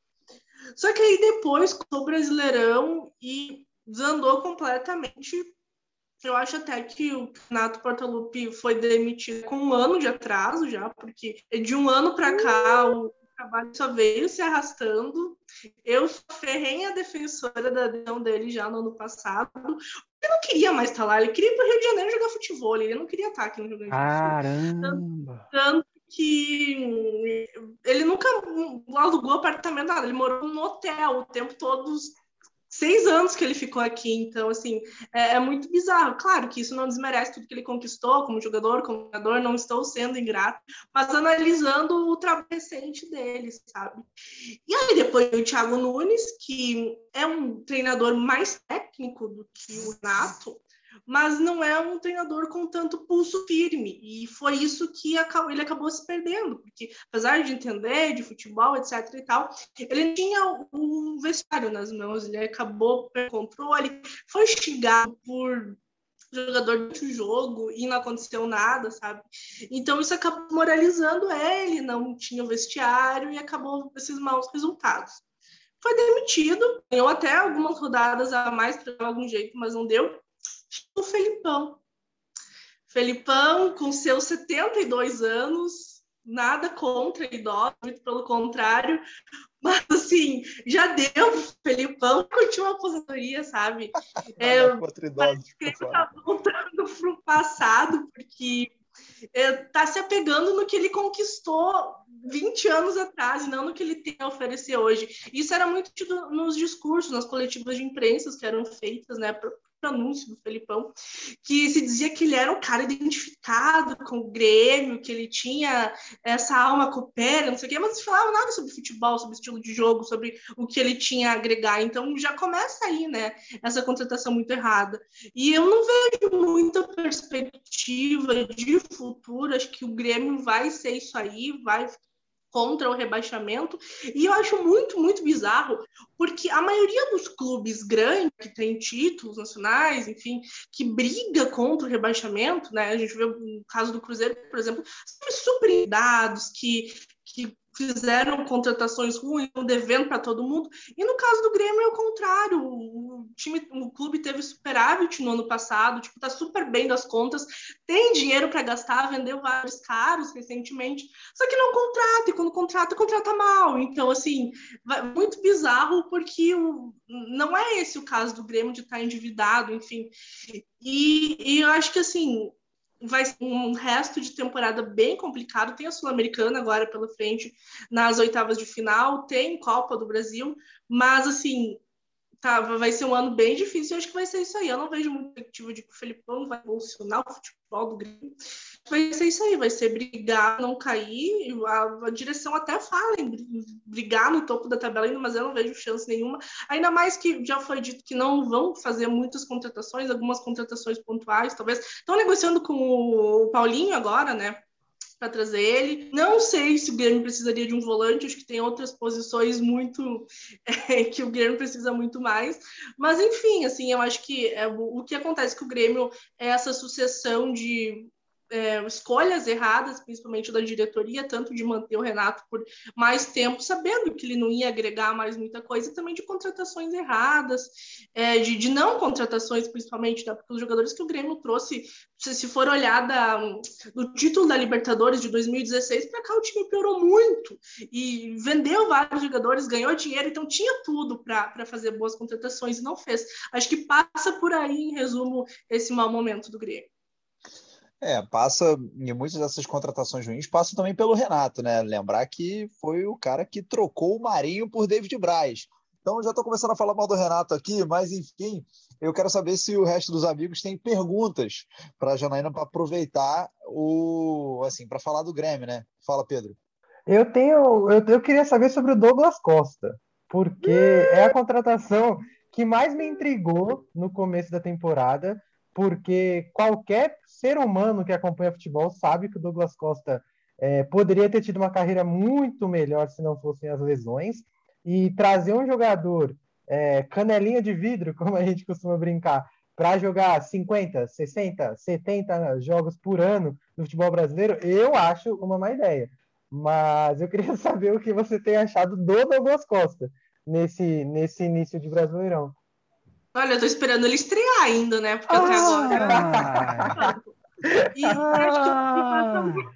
Só que aí depois, com o Brasileirão e desandou completamente. Eu acho até que o Renato Portaluppi foi demitido com um ano de atraso já, porque de um ano para cá o trabalho só veio se arrastando. Eu ferrei a defensora da adesão dele já no ano passado. Ele não queria mais estar lá, ele queria ir para o Rio de Janeiro jogar futebol, ele não queria estar aqui no Rio Grande do Sul. Caramba! Tanto, que ele nunca alugou apartamento, nada, ele morou no hotel o tempo todo seis anos que ele ficou aqui, então, assim, é, é, muito bizarro. Claro que isso não desmerece tudo que ele conquistou como jogador, como jogador, não estou sendo ingrato, mas analisando o trabalho recente dele, sabe? E aí depois o Thiago Nunes, que é um treinador mais técnico do que o Nato, mas não é um treinador com tanto pulso firme. E foi isso que ele acabou se perdendo, porque apesar de entender de futebol, etc e tal, ele tinha um vestiário nas mãos, ele acabou perdendo controle, foi xingado por jogador do jogo e não aconteceu nada, sabe? Então isso acabou moralizando ele, não tinha o vestiário e acabou esses maus resultados. Foi demitido, ganhou até algumas rodadas a mais para algum jeito, mas não deu o Felipão. Felipão, com seus 72 anos, nada contra idosos, muito pelo contrário, mas assim, já deu Felipão curtiu uma aposentadoria, sabe? *laughs* É, parece que ele tá voltando para o passado, porque está é, se apegando no que ele conquistou 20 anos atrás e não no que ele tem a oferecer hoje. Isso era muito nos discursos, nas coletivas de imprensa que eram feitas, né, anúncio do Felipão, que se dizia que ele era um cara identificado com o Grêmio, que ele tinha essa alma coopera, não sei o quê, mas não se falava nada sobre futebol, sobre estilo de jogo, sobre o que ele tinha a agregar. Então já começa aí, né, essa contratação muito errada. E eu não vejo muita perspectiva de futuro, acho que o Grêmio vai ser isso aí, vai contra o rebaixamento. E eu acho muito, muito bizarro, porque a maioria dos clubes grandes que tem títulos nacionais, enfim, que briga contra o rebaixamento, né? A gente vê o caso do Cruzeiro, por exemplo, são super dados que, que fizeram contratações ruins, devendo para todo mundo. E no caso do Grêmio é o contrário. O time, o clube teve superávit no ano passado, tipo, tá super bem das contas, tem dinheiro para gastar, vendeu vários caros recentemente, só que não contrata, e quando contrata, contrata mal. Então, assim, muito bizarro porque o, não é esse o caso do Grêmio de estar tá endividado, enfim. E, e eu acho que assim, vai ser um resto de temporada bem complicado. Tem a Sul-Americana agora pela frente nas oitavas de final, tem Copa do Brasil, mas assim, tá, vai ser um ano bem difícil. Eu acho que vai ser isso aí. Eu não vejo muito perspectiva de que o Felipão vai evolucionar o futebol do Grêmio. Vai ser isso aí, vai ser brigar, não cair. A, a direção até fala em brigar no topo da tabela ainda, mas eu não vejo chance nenhuma. Ainda mais que já foi dito que não vão fazer muitas contratações, algumas contratações pontuais, talvez. Estão negociando com o Paulinho agora, né? Para trazer ele. Não sei se o Grêmio precisaria de um volante, acho que tem outras posições muito *laughs* é, que o Grêmio precisa muito mais. Mas enfim, assim, eu acho que é, o, o que acontece com o Grêmio é essa sucessão de é, escolhas erradas, principalmente da diretoria, tanto de manter o Renato por mais tempo, sabendo que ele não ia agregar mais muita coisa, e também de contratações erradas, é, de, de, não contratações, principalmente, né, porque os jogadores que o Grêmio trouxe, se, se for olhar da, título da Libertadores de 2016 para cá, o time piorou muito e vendeu vários jogadores, ganhou dinheiro, então tinha tudo para fazer boas contratações e não fez. Acho que passa por aí, em resumo, esse mau momento do Grêmio. É, passa, e muitas dessas contratações ruins passam também pelo Renato, né? Lembrar que foi o cara que trocou o Marinho por David Braz. Então já estou começando a falar mal do Renato aqui, mas enfim, eu quero saber se o resto dos amigos tem perguntas para a Janaína para aproveitar o assim, para falar do Grêmio, né? Fala, Pedro. Eu tenho, eu, eu queria saber sobre o Douglas Costa, porque é a contratação que mais me intrigou no começo da temporada, porque qualquer ser humano que acompanha futebol sabe que o Douglas Costa é, poderia ter tido uma carreira muito melhor se não fossem as lesões. E trazer um jogador é, canelinha de vidro, *laughs* como a gente costuma brincar, para jogar 50, 60, 70 jogos por ano no futebol brasileiro, eu acho uma má ideia. Mas eu queria *laughs* saber o que você tem achado do Douglas Costa nesse, nesse início de Brasileirão. Olha, eu tô esperando ele estrear ainda, né? Porque até agora. e acho que passa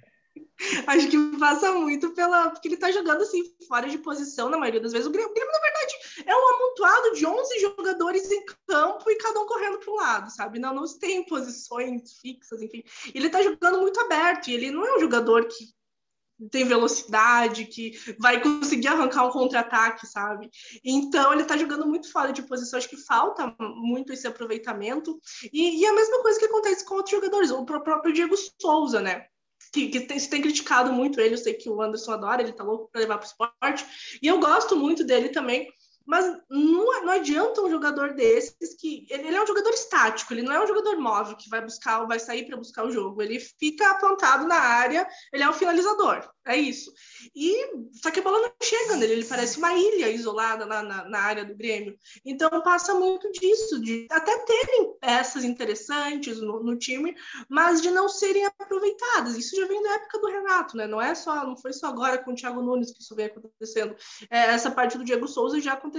Acho que passa muito pela. Porque ele tá jogando assim, fora de posição na maioria das vezes. O Grêmio, o Grêmio, na verdade, é um amontoado de 11 jogadores em campo e cada um correndo para um lado, sabe? Não, não tem posições fixas, enfim. Ele tá jogando muito aberto e ele não é um jogador que tem velocidade, que vai conseguir arrancar um contra-ataque, sabe? Então ele tá jogando muito fora de posição, acho que falta muito esse aproveitamento. E, e a mesma coisa que acontece com outros jogadores, o próprio Diego Souza, né? Que, que tem, se tem criticado muito ele, eu sei que o Anderson adora, ele tá louco para levar para o esporte, e eu gosto muito dele também, mas não, não adianta um jogador desses que. Ele, é um jogador estático, ele não é um jogador móvel que vai buscar, vai sair para buscar o jogo. Ele fica apontado na área, ele é um finalizador. É isso. E só que a bola não chega nele, ele parece uma ilha isolada na, na, na área do Grêmio. Então passa muito disso, de até terem peças interessantes no, no, time, mas de não serem aproveitadas. Isso já vem da época do Renato, né? Não é só, não foi só agora com o Thiago Nunes que isso vem acontecendo. É, essa parte do Diego Souza já aconteceu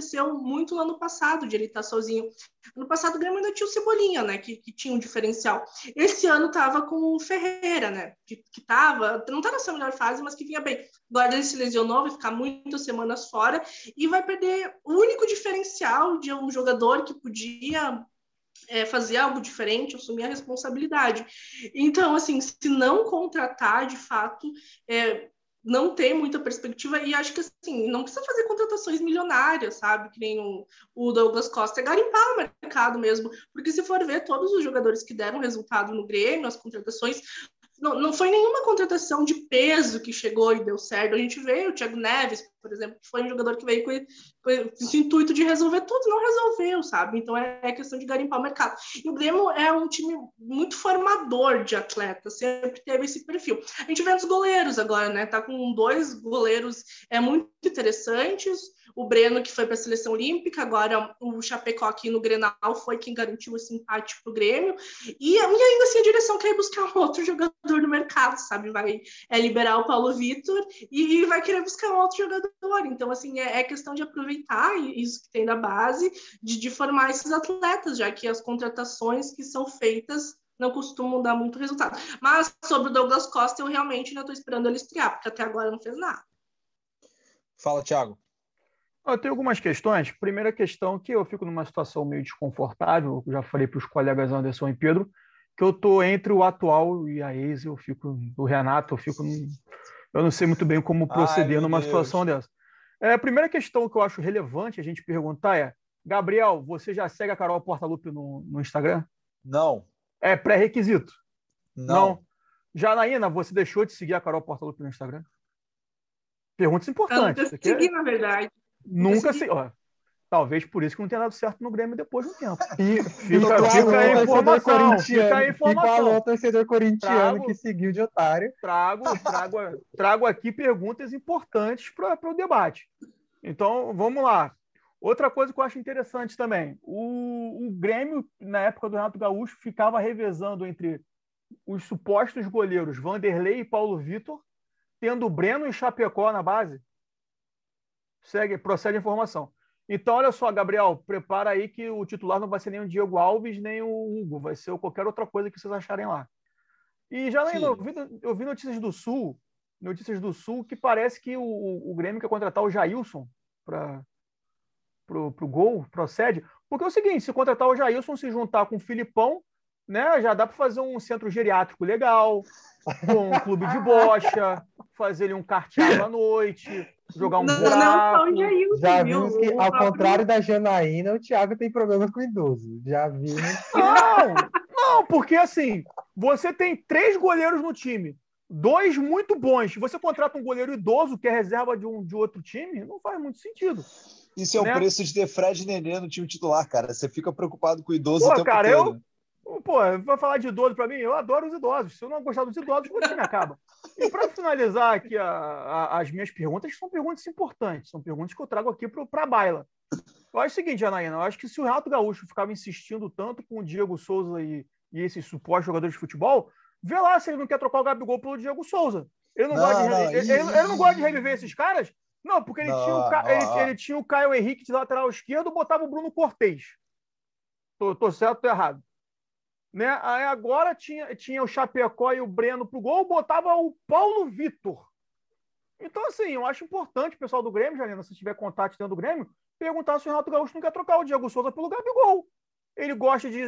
muito no ano passado, de ele estar sozinho. No passado o Grêmio ainda tinha o Cebolinha, né? Que, que tinha um diferencial. Esse ano estava com o Ferreira, né? Que, que tava, não está na sua melhor fase, mas que vinha bem. Agora ele se lesionou, vai ficar muitas semanas fora e vai perder o único diferencial de um jogador que podia é, fazer algo diferente, assumir a responsabilidade. Então, assim, se não contratar, de fato, é, não tem muita perspectiva e acho que assim não precisa fazer contratações milionárias, sabe? Que nem o, o Douglas Costa, é garimpar o mercado mesmo, porque se for ver todos os jogadores que deram resultado no Grêmio, as contratações não, não foi nenhuma contratação de peso que chegou e deu certo. A gente vê o Thiago Neves, por exemplo, foi um jogador que veio com, com esse intuito de resolver tudo, não resolveu, sabe? Então é, é, questão de garimpar o mercado. E o Grêmio é um time muito formador de atletas, sempre teve esse perfil. A gente vê os goleiros agora, né? Tá com dois goleiros é muito interessantes o Breno, que foi para a seleção olímpica, agora o Chapecó aqui no Grenal foi quem garantiu esse empate para o Grêmio, e, e, ainda assim a direção quer buscar um outro jogador no mercado, sabe? Vai é, liberar o Paulo Vitor e, e, vai querer buscar um outro jogador. Então, assim, é, é, questão de aproveitar isso que tem da base, de, de formar esses atletas, já que as contratações que são feitas não costumam dar muito resultado. Mas sobre o Douglas Costa, eu realmente ainda estou esperando ele estrear, porque até agora não fez nada. Fala, Thiago. Eu tenho algumas questões. Primeira questão que eu fico numa situação meio desconfortável, eu já falei para os colegas Anderson e Pedro, que eu estou entre o atual e a ex, eu fico do Renato, eu fico eu não sei muito bem como proceder Ai, numa Deus. situação dessa. É, a primeira questão que eu acho relevante a gente perguntar é: Gabriel, você já segue a Carol Portalupe no, no Instagram? Não. É pré-requisito? Não. Não. Janaína, você deixou de seguir a Carol Portalupe no Instagram? Perguntas importantes. Eu segui, na verdade. Nunca se. Ó, talvez por isso que não tenha dado certo no Grêmio depois de um tempo. *laughs* E fica, fica, fica a informação. Fica a informação. o torcedor corintiano trago, que seguiu de otário. Trago, trago, trago aqui perguntas importantes para o debate. Então, vamos lá. Outra coisa que eu acho interessante também: o, o Grêmio, na época do Renato Gaúcho, ficava revezando entre os supostos goleiros Vanderlei e Paulo Vitor, tendo Breno e Chapecó na base segue, procede a informação. Então, olha só, Gabriel, prepara aí que o titular não vai ser nem o Diego Alves, nem o Hugo, vai ser qualquer outra coisa que vocês acharem lá. E já lembro, eu vi, eu vi notícias do Sul, notícias do Sul, que parece que o, o Grêmio quer contratar o Jailson para pro, pro gol, procede. Porque é o seguinte, se contratar o Jailson, se juntar com o Filipão, né, já dá para fazer um centro geriátrico legal, com um clube de bocha, *laughs* fazer ali um carteado à noite, jogar um não, buraco. Não, Jair, já vimos que, ao contrário da Janaína, o Thiago tem problema com idoso. Já vimos. *laughs* Não, não, porque assim, você tem três goleiros no time, dois muito bons. Você contrata um goleiro idoso que é reserva de, um, de outro time, não faz muito sentido. Isso é né? o preço de ter Fred e Nenê no time titular, cara. Você fica preocupado com o idoso Pô, o tempo cara, todo. Eu, Pô, vai falar de idoso para mim? Eu adoro os idosos. Se eu não gostar dos idosos, o time acaba. *laughs* E para finalizar aqui a, a, as minhas perguntas, são perguntas importantes, são perguntas que eu trago aqui para a baila. Eu acho o seguinte, Anaína, eu acho que se o Renato Gaúcho ficava insistindo tanto com o Diego Souza e, e esses supostos jogadores de futebol, vê lá se ele não quer trocar o Gabigol pelo Diego Souza. Ele não, não, gosta, de, não, ele, ele, ele, não gosta de reviver esses caras? Não, porque ele, não, tinha, o, ele, ele, tinha o Caio Henrique de lateral esquerdo, botava o Bruno Cortez. Tô, tô certo ou tô errado? Né? Aí agora tinha, tinha o Chapecó e o Breno pro gol, botava o Paulo Vitor. Então, assim, eu acho importante o pessoal do Grêmio, Janina, se tiver contato dentro do Grêmio, perguntar se o Renato Gaúcho não quer trocar o Diego Souza pelo Gabigol. Ele gosta de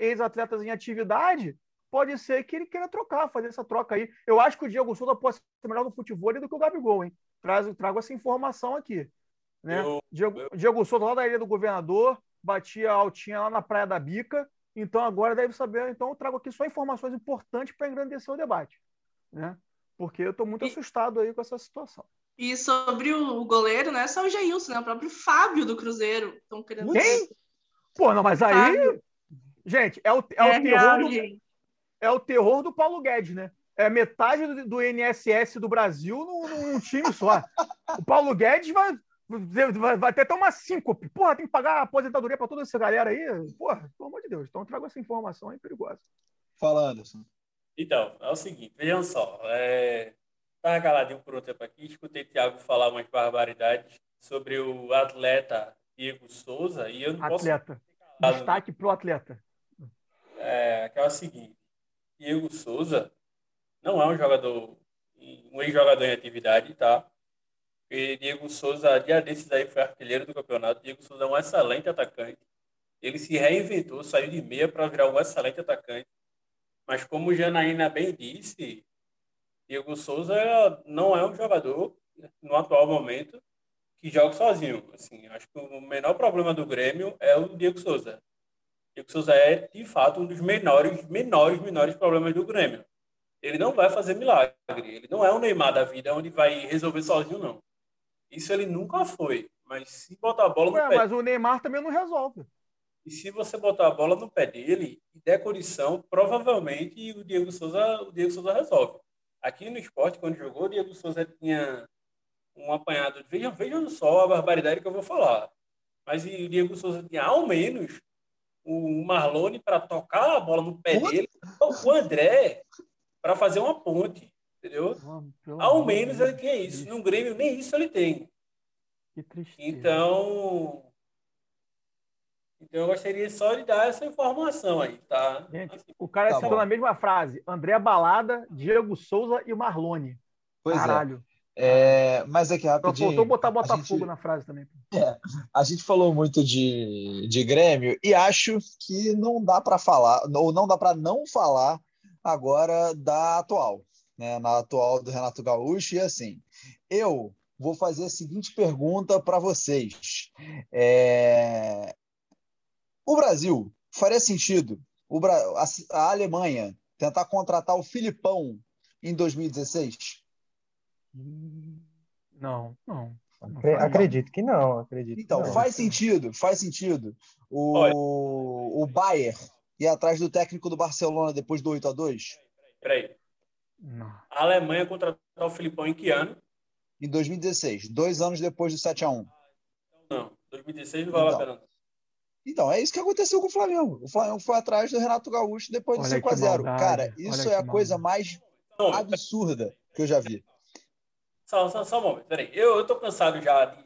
ex-atletas em atividade, pode ser que ele queira trocar, fazer essa troca aí. Eu acho que o Diego Souza pode ser melhor no futebol do que o Gabigol, hein? Trago, trago essa informação aqui. Né? Eu, Diego, eu... Diego Souza lá da Ilha do Governador, batia altinha lá na Praia da Bica, então agora deve saber. Então eu trago aqui só informações importantes para engrandecer o debate, né? Porque eu estou muito e, assustado aí com essa situação. E sobre o goleiro, né? Só o Jailson, né? O próprio Fábio do Cruzeiro. Estão querendo. Quem? Pô, não, mas aí. Fábio. Gente, é o, é, é o terror real, do. Gente. É o terror do Paulo Guedes, né? É metade do, do NSS do Brasil num, num time só. O Paulo Guedes vai, Vai, até uma síncope. Porra, tem que pagar a aposentadoria para toda essa galera aí. Porra, pelo amor de Deus. Então trago essa informação aí perigosa. Fala, Anderson. Então, é o seguinte, vejam só. É... Estava caladinho por um tempo aqui, escutei o Thiago falar umas barbaridades sobre o atleta Diego Souza e eu não atleta. posso. Destaque pro atleta. É, que é o seguinte: Diego Souza não é um jogador, um ex-jogador em atividade, tá? Diego Souza, dia desses aí, foi artilheiro do campeonato. Diego Souza é um excelente atacante. Ele se reinventou, saiu de meia para virar um excelente atacante. Mas como o Janaína bem disse, Diego Souza não é um jogador, no atual momento, que joga sozinho. Assim, acho que o menor problema do Grêmio é o Diego Souza. Diego Souza é, de fato, um dos menores, menores, menores problemas do Grêmio. Ele não vai fazer milagre. Ele não é o Neymar da vida, onde vai resolver sozinho, não. Isso ele nunca foi. Mas se botar a bola no pé... mas o Neymar também não resolve. E se você botar a bola no pé dele e der condição, provavelmente o Diego Souza, o Diego Souza resolve. Aqui no esporte, quando jogou, o Diego Souza tinha um apanhado. Vejam, vejam só a barbaridade que eu vou falar. Mas o Diego Souza tinha ao menos o Marlone para tocar a bola no pé Puta. dele, o André para fazer uma ponte, entendeu? Pelo Ao menos Deus, ele tinha isso. No Grêmio, nem isso ele tem. Que tristeza. Então, então eu gostaria só de dar essa informação aí, tá? Gente, o cara Tá bom. na mesma frase: André Balada, Diego Souza e Marlone. Pois Caralho. é. É, Mas aqui, rapidinho. faltou botar Botafogo gente- na frase também. A gente falou muito de, de Grêmio e acho que não dá para falar, ou não dá para não falar agora da atual, né? Na atual do Renato Gaúcho. E assim, eu vou fazer a seguinte pergunta para vocês: É, o Brasil faria sentido o Bra... a, a Alemanha tentar contratar o Filipão em 2016? Não, não. Acre- Acredito que não, acredito. Então, que não. faz sentido, faz sentido. O, Olha. o Bayer ir atrás do técnico do Barcelona depois do 8 a 2 Peraí. Não. A Alemanha contratou o Filipão em que ano? em 2016, dois anos depois do 7 a 1 Não, 2016 não vale Então. a pena. Então, é isso que aconteceu com o Flamengo. O Flamengo foi atrás do Renato Gaúcho depois do Olha 5 a que 0 maldade, Cara, isso é a coisa mais Não, absurda que eu já vi. Só, só, só um momento, peraí. Eu, eu tô cansado já de,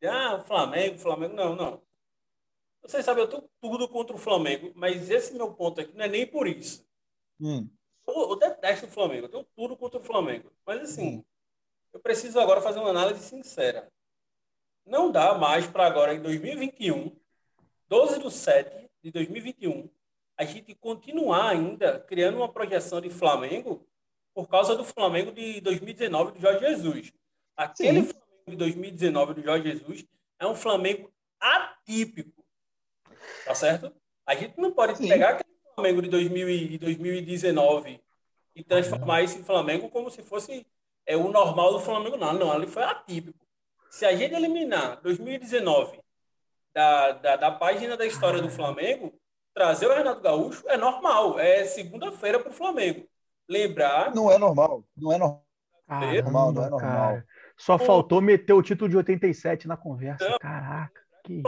de- Ah, o Flamengo, Flamengo. Não, não. Vocês sabem, eu tô tudo contra o Flamengo, mas esse meu ponto aqui não é nem por isso. Hum, Eu, eu detesto o Flamengo, eu tenho tudo contra o Flamengo. Mas assim, eu preciso agora fazer uma análise sincera. Não dá mais para agora, em 2021, 12 de 7 de 2021, a gente continuar ainda criando uma projeção de Flamengo por causa do Flamengo de 2019 do Jorge Jesus. Aquele Sim. Flamengo de 2019 do Jorge Jesus é um Flamengo atípico. Tá certo? A gente não pode Sim. pegar aquele Flamengo de 2000 e de 2019 e transformar esse Flamengo como se fosse é, o normal do Flamengo. Não, não, ali foi atípico. Se a gente eliminar 2019 da, da, da página da história do Flamengo, trazer o Renato Gaúcho é normal. É segunda-feira para o Flamengo. Lembrar não é normal. Não é normal. Caramba, normal, não é normal. cara. Só faltou meter o título de 87 na conversa. Caraca. Que...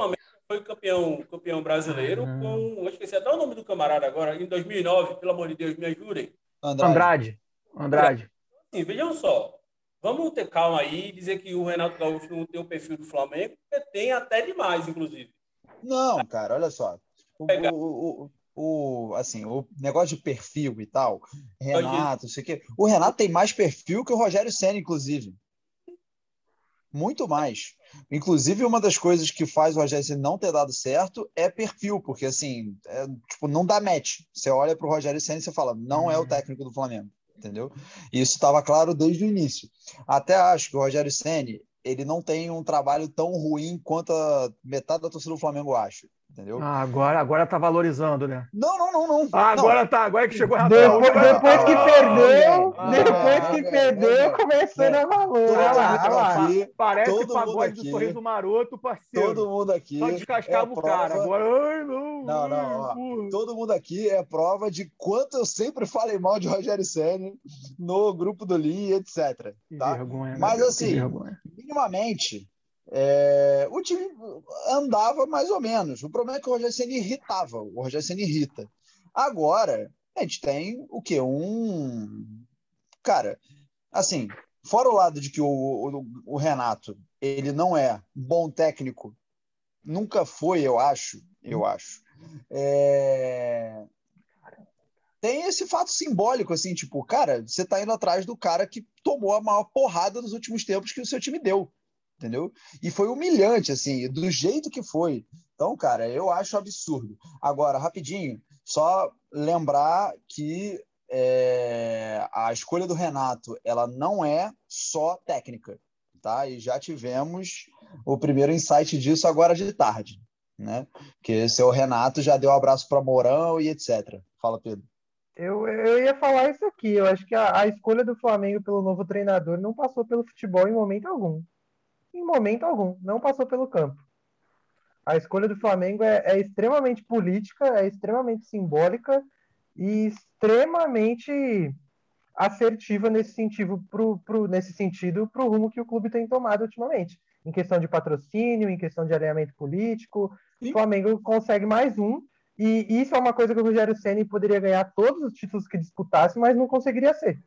foi campeão, campeão brasileiro Caramba. com. Eu esqueci até o nome do camarada agora, em 2009, pelo amor de Deus, me ajudem. Andrade. Andrade. Andrade. Assim, vejam só. Vamos ter calma aí e dizer que o Renato Gaúcho não tem o perfil do Flamengo, porque tem até demais, inclusive. Não, cara, olha só. O, o, o, o- assim, o negócio de perfil e tal, Renato, não sei o quê. O Renato tem mais perfil que o Rogério Senna, inclusive. Muito mais. Inclusive, uma das coisas que faz o Rogério Senna não ter dado certo é perfil, porque assim, é, tipo, não dá match. Você olha para o Rogério Senna e você fala, não é o técnico do Flamengo, entendeu? E isso estava claro desde o início. Até acho que o Rogério Senna, ele não tem um trabalho tão ruim quanto a metade da torcida do Flamengo acha, entendeu? Ah, agora, agora tá valorizando, né? Não, não, não, não. Ah, Não. agora tá. Agora que chegou a Depois, Rafael. depois que perdeu, ah, depois ah, que ah, perdeu, começou a dar valor. Todo Olha aqui, Parece Todo o pagode mundo do aqui. sorriso maroto, parceiro. todo mundo aqui. Só descascava é o cara. prova- Agora, ai, não. Não, não, ó. Todo mundo aqui é prova de quanto eu sempre falei mal de Rogério Senna no grupo do Lee, etc. Que Tá? vergonha. Mas Gabriel, assim, que vergonha. Minimamente, é, o time andava mais ou menos. O problema é que o Rogério Senna irritava. O Rogério Senna irrita. Agora, a gente tem o quê? Um. Cara, assim, fora o lado de que o, o, o Renato ele não é bom técnico nunca foi, eu acho, eu acho. É... Tem esse fato simbólico, assim, tipo, cara, você tá indo atrás do cara que tomou a maior porrada nos últimos tempos que o seu time deu, entendeu? E foi humilhante, assim, do jeito que foi. Então, cara, eu acho absurdo. Agora, rapidinho, só lembrar que é, a escolha do Renato, ela não é só técnica, tá? E já tivemos o primeiro insight disso agora de tarde, né? Que seu Renato já deu um abraço para Mourão e etc. Fala, Pedro. Eu, eu ia falar isso aqui. Eu acho que a, a escolha do Flamengo pelo novo treinador não passou pelo futebol em momento algum. Em momento algum. Não passou pelo campo. A escolha do Flamengo é, é extremamente política, é extremamente simbólica e extremamente assertiva nesse sentido pro, pro, nesse sentido para o rumo que o clube tem tomado ultimamente. Em questão de patrocínio, em questão de alinhamento político, Sim. o Flamengo consegue mais um. E isso é uma coisa que o Rogério Ceni poderia ganhar todos os títulos que disputasse, mas não conseguiria ser.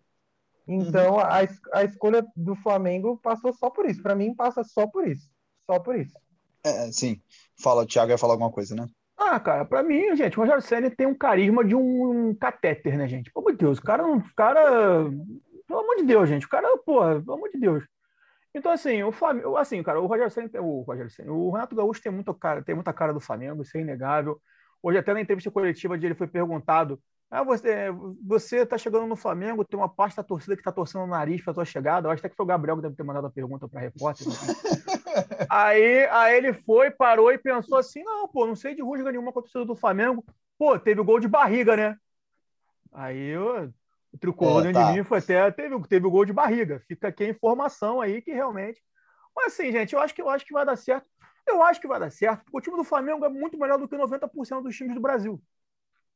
Então uhum. a, a escolha do Flamengo passou só por isso. Para mim, passa só por isso. Só por isso. É, sim. Fala, o Thiago ia falar alguma coisa, né? Ah, cara, pra mim, gente, o Rogério Senna tem um carisma de um catéter, né, gente? Pelo amor de Deus, o cara, o cara. Pelo amor de Deus, gente, o cara, porra, pelo amor de Deus. Então, assim, o Flamengo, assim, cara, o Rogério Senna, o Rogério Senna, o Renato Gaúcho tem muita cara, tem muita cara do Flamengo, isso é inegável. Hoje, até na entrevista coletiva, ele foi perguntado ah, você, você tá chegando no Flamengo, tem uma parte da torcida que tá torcendo o nariz pra tua chegada. Eu acho até que foi o Gabriel que deve ter mandado a pergunta pra repórter. Né? *laughs* aí, aí ele foi, parou e pensou assim: não, pô, não sei de rusga nenhuma com a torcida do Flamengo. Pô, teve o gol de barriga, né? Aí eu, o tricolor é, tá. de mim foi até. Teve, teve o gol de barriga. Fica aqui a informação aí que realmente. Mas assim, gente, eu acho que eu acho que vai dar certo. Eu acho que vai dar certo, porque o time do Flamengo é muito melhor do que 90% dos times do Brasil.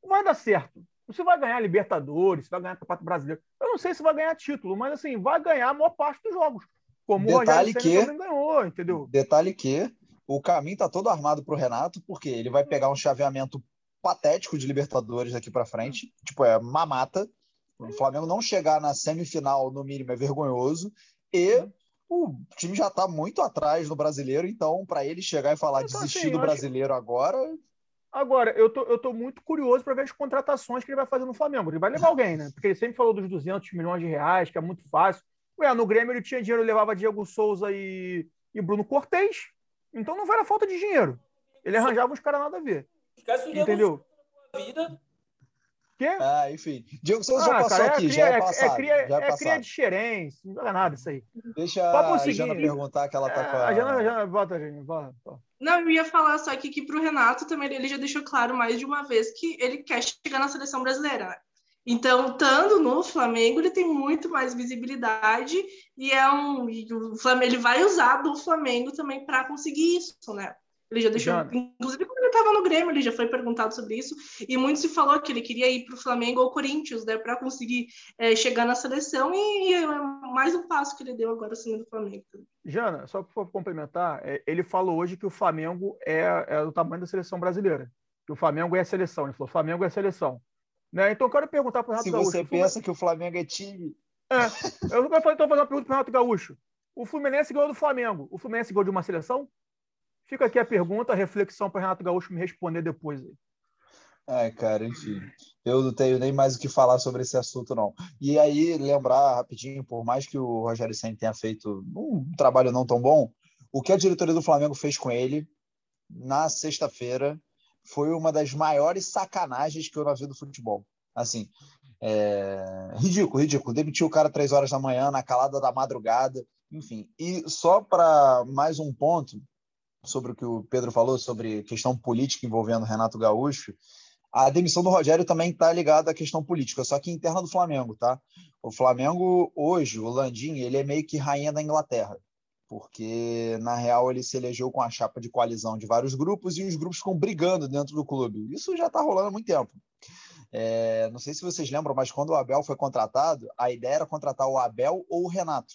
Vai dar certo. Você vai ganhar Libertadores, vai ganhar Campeonato Brasileiro. Eu não sei se vai ganhar título, mas assim, vai ganhar a maior parte dos jogos. Como detalhe o Rogério que, ganhou, entendeu? Detalhe que o caminho tá todo armado para o Renato, porque ele vai pegar um chaveamento patético de Libertadores daqui para frente. Tipo, é mamata. O Flamengo não chegar na semifinal, no mínimo, é vergonhoso. E o time já está muito atrás no brasileiro, então, para ele chegar e falar então, desistir assim, do brasileiro agora, Agora, eu tô, eu tô muito curioso para ver as contratações que ele vai fazer no Flamengo. Ele vai levar alguém, né? Porque ele sempre falou dos 200 milhões de reais, que é muito fácil. Ué, no Grêmio ele tinha dinheiro, ele levava Diego Souza e, e Bruno Cortez. Então não era falta de dinheiro. Ele arranjava uns caras nada a ver. Entendeu? Vida. Quê? Ah, enfim. Diego Souza ah, já passou cara, é aqui, cria, já é passado. É, cria, já é, é cria de xerém, não é nada isso aí. Deixa a Jana perguntar que ela tá é, com a... a Jana, Jana, bota, Jana, bota. Não, eu ia falar só aqui que para o Renato também ele já deixou claro mais de uma vez que ele quer chegar na seleção brasileira, né? Então, estando no Flamengo, ele tem muito mais visibilidade e é um e o Flamengo, ele vai usar do Flamengo também para conseguir isso, né? Ele já deixou, já. inclusive quando ele estava no Grêmio, ele já foi perguntado sobre isso, e muito se falou que ele queria ir para o Flamengo ou Corinthians, né, para conseguir é, chegar na seleção, e, e, é mais um passo que ele deu agora assumindo o Flamengo. Jana, só para complementar, é, ele falou hoje que o Flamengo é, é do tamanho da seleção brasileira, que o Flamengo é a seleção, ele falou, Flamengo é a seleção. Né? Então, eu quero perguntar para o Renato Se Gaúcho. Se você pensa que o Flamengo é time... É, eu vou fazer, então, fazer uma pergunta para o Renato Gaúcho. O Fluminense ganhou do Flamengo. O Fluminense ganhou de uma seleção? Fica aqui a pergunta, a reflexão para Renato Gaúcho me responder depois. Ai, cara, enfim. Eu não tenho nem mais o que falar sobre esse assunto, não. E aí, lembrar rapidinho, por mais que o Rogério Senna tenha feito um trabalho não tão bom, o que a diretoria do Flamengo fez com ele na sexta-feira foi uma das maiores sacanagens que eu já vi do futebol. Assim, é... ridículo, ridículo. Demitiu o cara três horas da manhã, na calada da madrugada, enfim. E só para mais um ponto, sobre o que o Pedro falou, sobre questão política envolvendo Renato Gaúcho, a demissão do Rogério também está ligada à questão política, só que interna do Flamengo, tá? O Flamengo, hoje, o Landim, ele é meio que rainha da Inglaterra, porque, na real, ele se elegeu com a chapa de coalizão de vários grupos e os grupos ficam brigando dentro do clube. Isso já está rolando há muito tempo. É, não sei se vocês lembram, mas quando o Abel foi contratado, a ideia era contratar o Abel ou o Renato.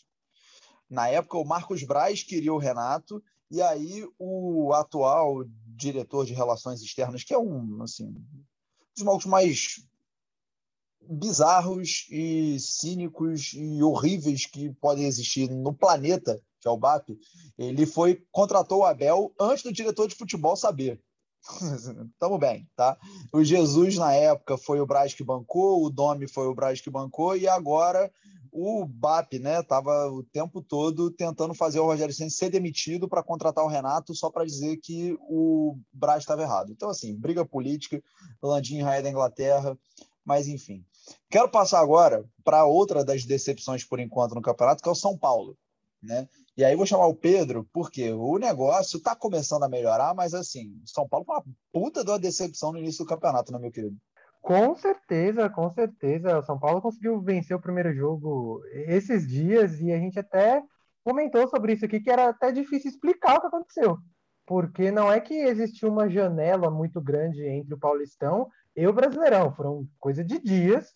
Na época, o Marcos Braz queria o Renato e aí o atual diretor de relações externas, que é um, assim, dos malucos mais bizarros e cínicos e horríveis que podem existir no planeta, que é o BAP, ele foi contratou o Abel antes do diretor de futebol saber. *laughs* Tamo bem, tá? O Jesus, na época, foi o Braz que bancou, o Domi foi o Braz que bancou, e agora o BAP, né, tava o tempo todo tentando fazer o Rogério Senna ser demitido para contratar o Renato só para dizer que o Braz estava errado. Então, assim, briga política, Landim Raia da Inglaterra, mas enfim. Quero passar agora para outra das decepções por enquanto no campeonato, que é o São Paulo. Né? E aí vou chamar o Pedro, porque o negócio está começando a melhorar, mas assim, São Paulo foi uma puta de uma decepção no início do campeonato, né, meu querido? Com certeza, com certeza. O São Paulo conseguiu vencer o primeiro jogo esses dias e a gente até comentou sobre isso aqui, que era até difícil explicar o que aconteceu. Porque não é que existiu uma janela muito grande entre o Paulistão e o Brasileirão. Foram coisa de dias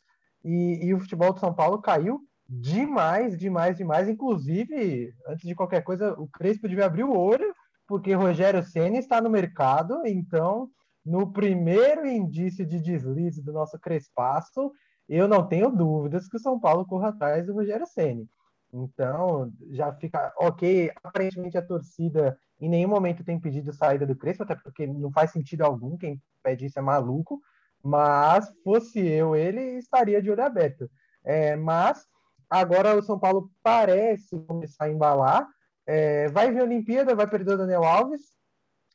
e, e o futebol do São Paulo caiu demais, demais, demais. Inclusive, antes de qualquer coisa, o Crespo devia abrir o olho, porque Rogério Senna está no mercado, então no primeiro indício de deslize do nosso Crespasso, eu não tenho dúvidas que o São Paulo corra atrás do Rogério Ceni. Então, já fica ok. Aparentemente, a torcida em nenhum momento tem pedido saída do Crespo, até porque não faz sentido algum. Quem pede isso é maluco. Mas, fosse eu, ele estaria de olho aberto. É, mas, agora o São Paulo parece começar a embalar. É, vai vir a Olimpíada, vai perder o Daniel Alves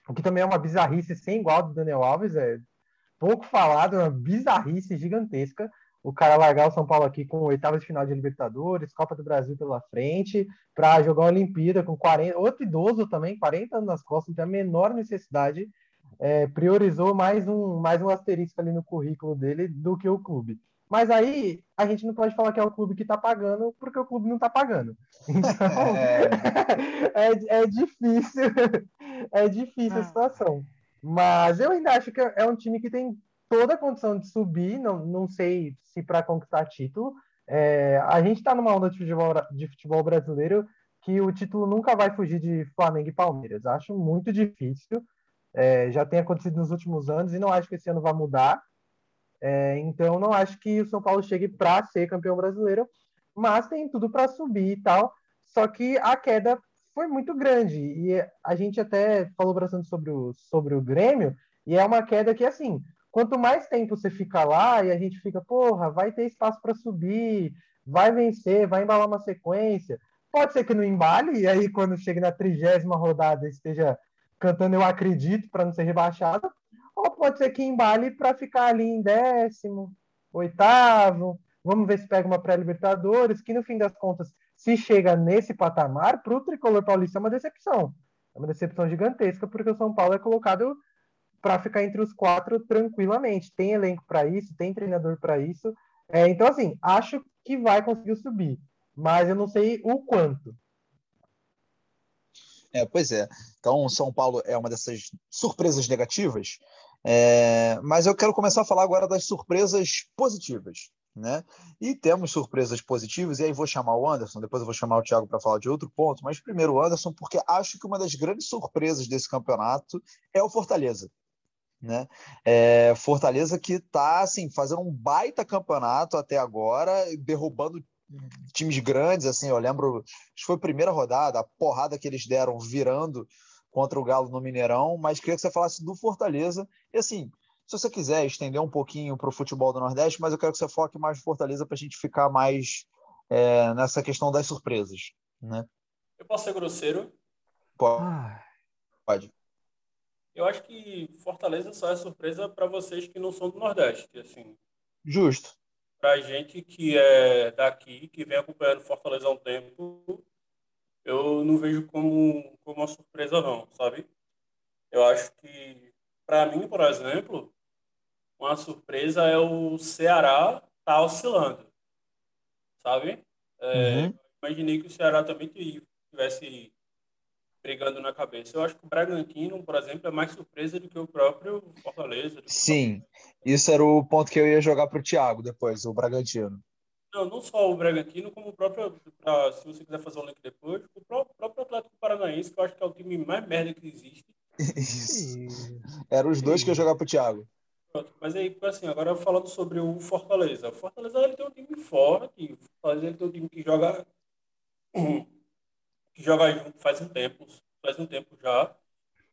o que também é uma bizarrice sem igual do Daniel Alves, é pouco falado, é uma bizarrice gigantesca. O cara largar o São Paulo aqui com oitavas de final de Libertadores, Copa do Brasil pela frente, para jogar uma Olimpíada com 40, outro idoso também, 40 anos nas costas, não tem a menor necessidade. É, priorizou mais um, mais um asterisco ali no currículo dele do que o clube. Mas aí a gente não pode falar que é o clube que está pagando, porque o clube não está pagando. Então é... *laughs* é, é difícil, é difícil a ah. situação. Mas eu ainda acho que é um time que tem toda a condição de subir, não, não sei se para conquistar título. É, a gente está numa onda de futebol, de futebol brasileiro que o título nunca vai fugir de Flamengo e Palmeiras. Acho muito difícil. É, já tem acontecido nos últimos anos e não acho que esse ano vai mudar. É, então, não acho que o São Paulo chegue para ser campeão brasileiro, mas tem tudo para subir e tal. Só que a queda foi muito grande. E a gente até falou bastante sobre o, sobre o Grêmio, e é uma queda que, assim, quanto mais tempo você fica lá e a gente fica, porra, vai ter espaço para subir, vai vencer, vai embalar uma sequência. Pode ser que não embale, e aí quando chega na trigésima rodada esteja cantando Eu Acredito para não ser rebaixado, ou pode ser que embale para ficar ali em décimo, oitavo. Vamos ver se pega uma pré-Libertadores, que no fim das contas, se chega nesse patamar, para o tricolor paulista é uma decepção. É uma decepção gigantesca, porque o São Paulo é colocado para ficar entre os quatro tranquilamente. Tem elenco para isso, tem treinador para isso. É, então, assim, acho que vai conseguir subir, mas eu não sei o quanto. É, pois é. Então, São Paulo é uma dessas surpresas negativas, é, mas eu quero começar a falar agora das surpresas positivas. Né? E temos surpresas positivas, e aí vou chamar o Anderson, depois eu vou chamar o Thiago para falar de outro ponto, mas primeiro o Anderson, porque acho que uma das grandes surpresas desse campeonato é o Fortaleza. Né? É, Fortaleza que está assim, fazendo um baita campeonato até agora, derrubando times grandes, assim, eu lembro, acho que foi a primeira rodada, a porrada que eles deram virando contra o Galo no Mineirão, mas queria que você falasse do Fortaleza. E assim, se você quiser estender um pouquinho para o futebol do Nordeste, mas eu quero que você foque mais no Fortaleza para a gente ficar mais é, nessa questão das surpresas. Né? Eu posso ser grosseiro? Pode. Pode. Eu acho que Fortaleza só é surpresa para vocês que não são do Nordeste. Assim. Justo. Para a gente que é daqui, que vem acompanhando Fortaleza há um tempo, eu não vejo como, como uma surpresa não, sabe? Eu acho que, para mim, por exemplo, uma surpresa é o Ceará tá oscilando, sabe? É, uhum. Imaginei que o Ceará também tivesse brigando na cabeça. Eu acho que o Bragantino, por exemplo, é mais surpresa do que o próprio Fortaleza. Sim, isso era o ponto que eu ia jogar para o Thiago depois, o Bragantino. Não, não só o Bragantino, como o próprio, pra, se você quiser fazer um link depois, o próprio, próprio Atlético Paranaense, que eu acho que é o time mais merda que existe. Isso. *laughs* Eram os dois que eu jogava pro Thiago. Pronto, mas aí, assim, agora falando sobre o Fortaleza. O Fortaleza ele tem um time forte, o Fortaleza ele tem um time que joga *clears throat* que joga junto faz um tempo, faz um tempo já.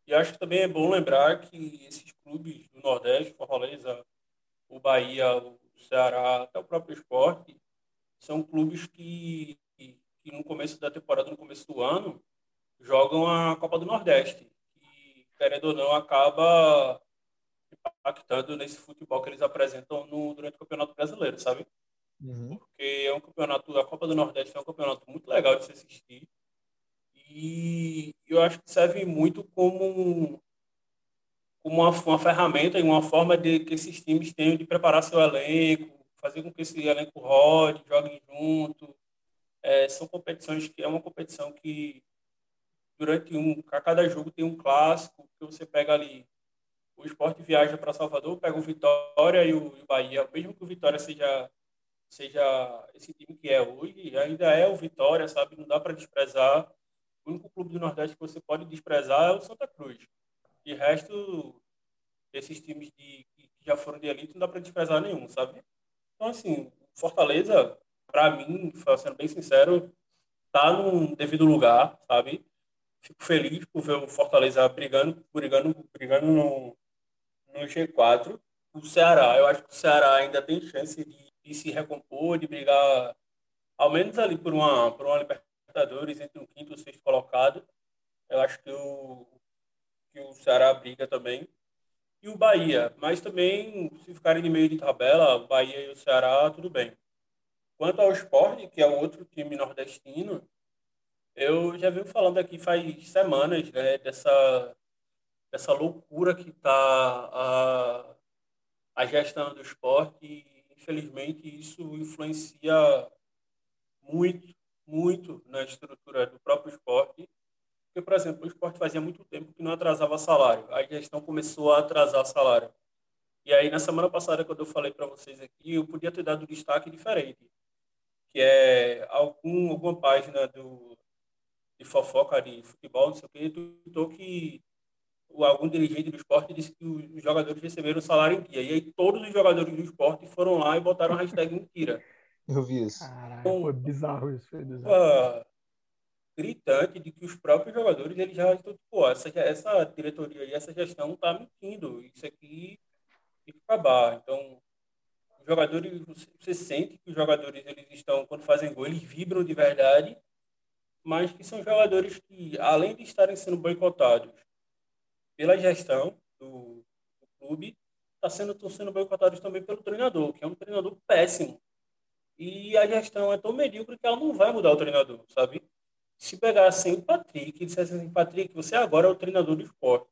E acho que também é bom lembrar que esses clubes do Nordeste, Fortaleza, o Bahia, o Ceará, até o próprio esporte, são clubes que, que, no começo da temporada, no começo do ano, jogam a Copa do Nordeste. E, querendo ou não, acaba impactando nesse futebol que eles apresentam no, durante o Campeonato Brasileiro, sabe? Uhum. Porque é um campeonato, a Copa do Nordeste é um campeonato muito legal de se assistir. E eu acho que serve muito como, como uma, uma ferramenta e uma forma de que esses times tenham de preparar seu elenco, fazer com que esse elenco rode, joguem junto. É, são competições que é uma competição que durante um a cada jogo tem um clássico que você pega ali o esporte viaja para Salvador, pega o Vitória e o, e o Bahia, mesmo que o Vitória seja seja esse time que é hoje, ainda é o Vitória, sabe? Não dá para desprezar. O único clube do Nordeste que você pode desprezar é o Santa Cruz. De resto, esses times de, que já foram de elite, não dá para desprezar nenhum, sabe? Então, assim, Fortaleza, para mim, sendo bem sincero, tá num devido lugar, sabe? Fico feliz por ver o Fortaleza brigando, brigando, brigando no, no G4. O Ceará, eu acho que o Ceará ainda tem chance de, de se recompor, de brigar, ao menos ali por uma, por uma Libertadores entre o quinto e o sexto colocado. Eu acho que o, que o Ceará briga também. E o Bahia, mas também, se ficarem de meio de tabela, o Bahia e o Ceará, tudo bem. Quanto ao esporte, que é outro time nordestino, eu já venho falando aqui faz semanas né, dessa essa loucura que está a, a gestão do esporte e, infelizmente, isso influencia muito, muito na estrutura do próprio esporte. Porque, por exemplo, o esporte fazia muito tempo que não atrasava salário. A gestão começou a atrasar salário. E aí, na semana passada, quando eu falei para vocês aqui, eu podia ter dado destaque diferente, que é algum, alguma página do, de fofoca de futebol, não sei o que, tweetou que algum dirigente do esporte disse que os jogadores receberam salário em dia. E aí todos os jogadores do esporte foram lá e botaram a hashtag mentira. Eu vi isso. Caralho, então, foi bizarro isso. Foi bizarro. Gritante de que os próprios jogadores eles já estão, pô, essa, essa diretoria e essa gestão está mentindo. Isso aqui tem que acabar. Então, os jogadores, você sente que os jogadores eles estão, quando fazem gol, eles vibram de verdade, mas que são jogadores que, além de estarem sendo boicotados pela gestão do, do clube, está sendo, estão sendo boicotados também pelo treinador, que é um treinador péssimo. E a gestão é tão medíocre que ela não vai mudar o treinador, sabe? Se pegar assim o Patrick e dissesse assim, Patrick, você agora é o treinador do esporte,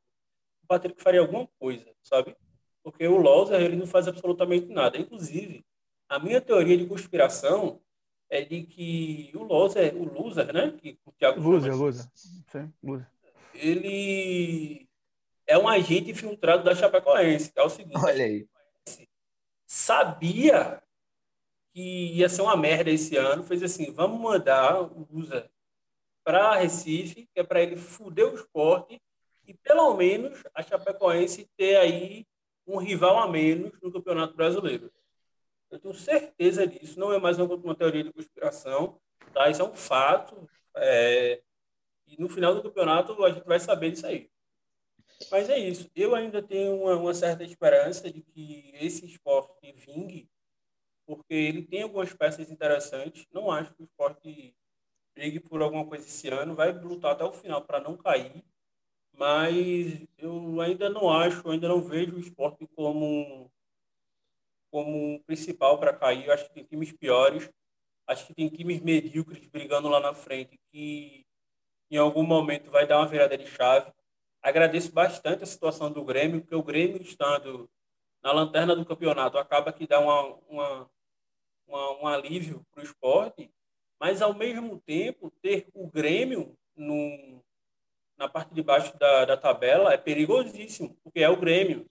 o Patrick faria alguma coisa, sabe? Porque o Loser, ele não faz absolutamente nada. Inclusive, a minha teoria de conspiração é de que o Loser, o Loser, né? Que o Thiago loser, loser. Sim, loser. Ele é um agente infiltrado da Chapecoense. É o seguinte. Olha aí. Sabia que ia ser uma merda esse ano, fez assim, vamos mandar o Usa para Recife, que é para ele fuder o esporte e pelo menos a Chapecoense ter aí um rival a menos no Campeonato Brasileiro. Eu tenho certeza disso, não é mais uma, teoria de conspiração, tá? isso é um fato. É... E no final do campeonato a gente vai saber disso aí. Mas é isso. Eu ainda tenho uma, uma, certa esperança de que esse esporte vingue, porque ele tem algumas peças interessantes. Não acho que o esporte brigue por alguma coisa esse ano, vai lutar até o final para não cair. Mas eu ainda não acho, ainda não vejo o esporte como, como principal para cair. Eu acho que tem times piores, acho que tem times medíocres brigando lá na frente que em algum momento vai dar uma virada de chave Agradeço bastante a situação do Grêmio, porque o Grêmio estando na lanterna do campeonato acaba que dá uma, uma, uma um alívio para o esporte, mas ao mesmo tempo ter o Grêmio no, na parte de baixo da, da tabela é perigosíssimo, porque é o Grêmio.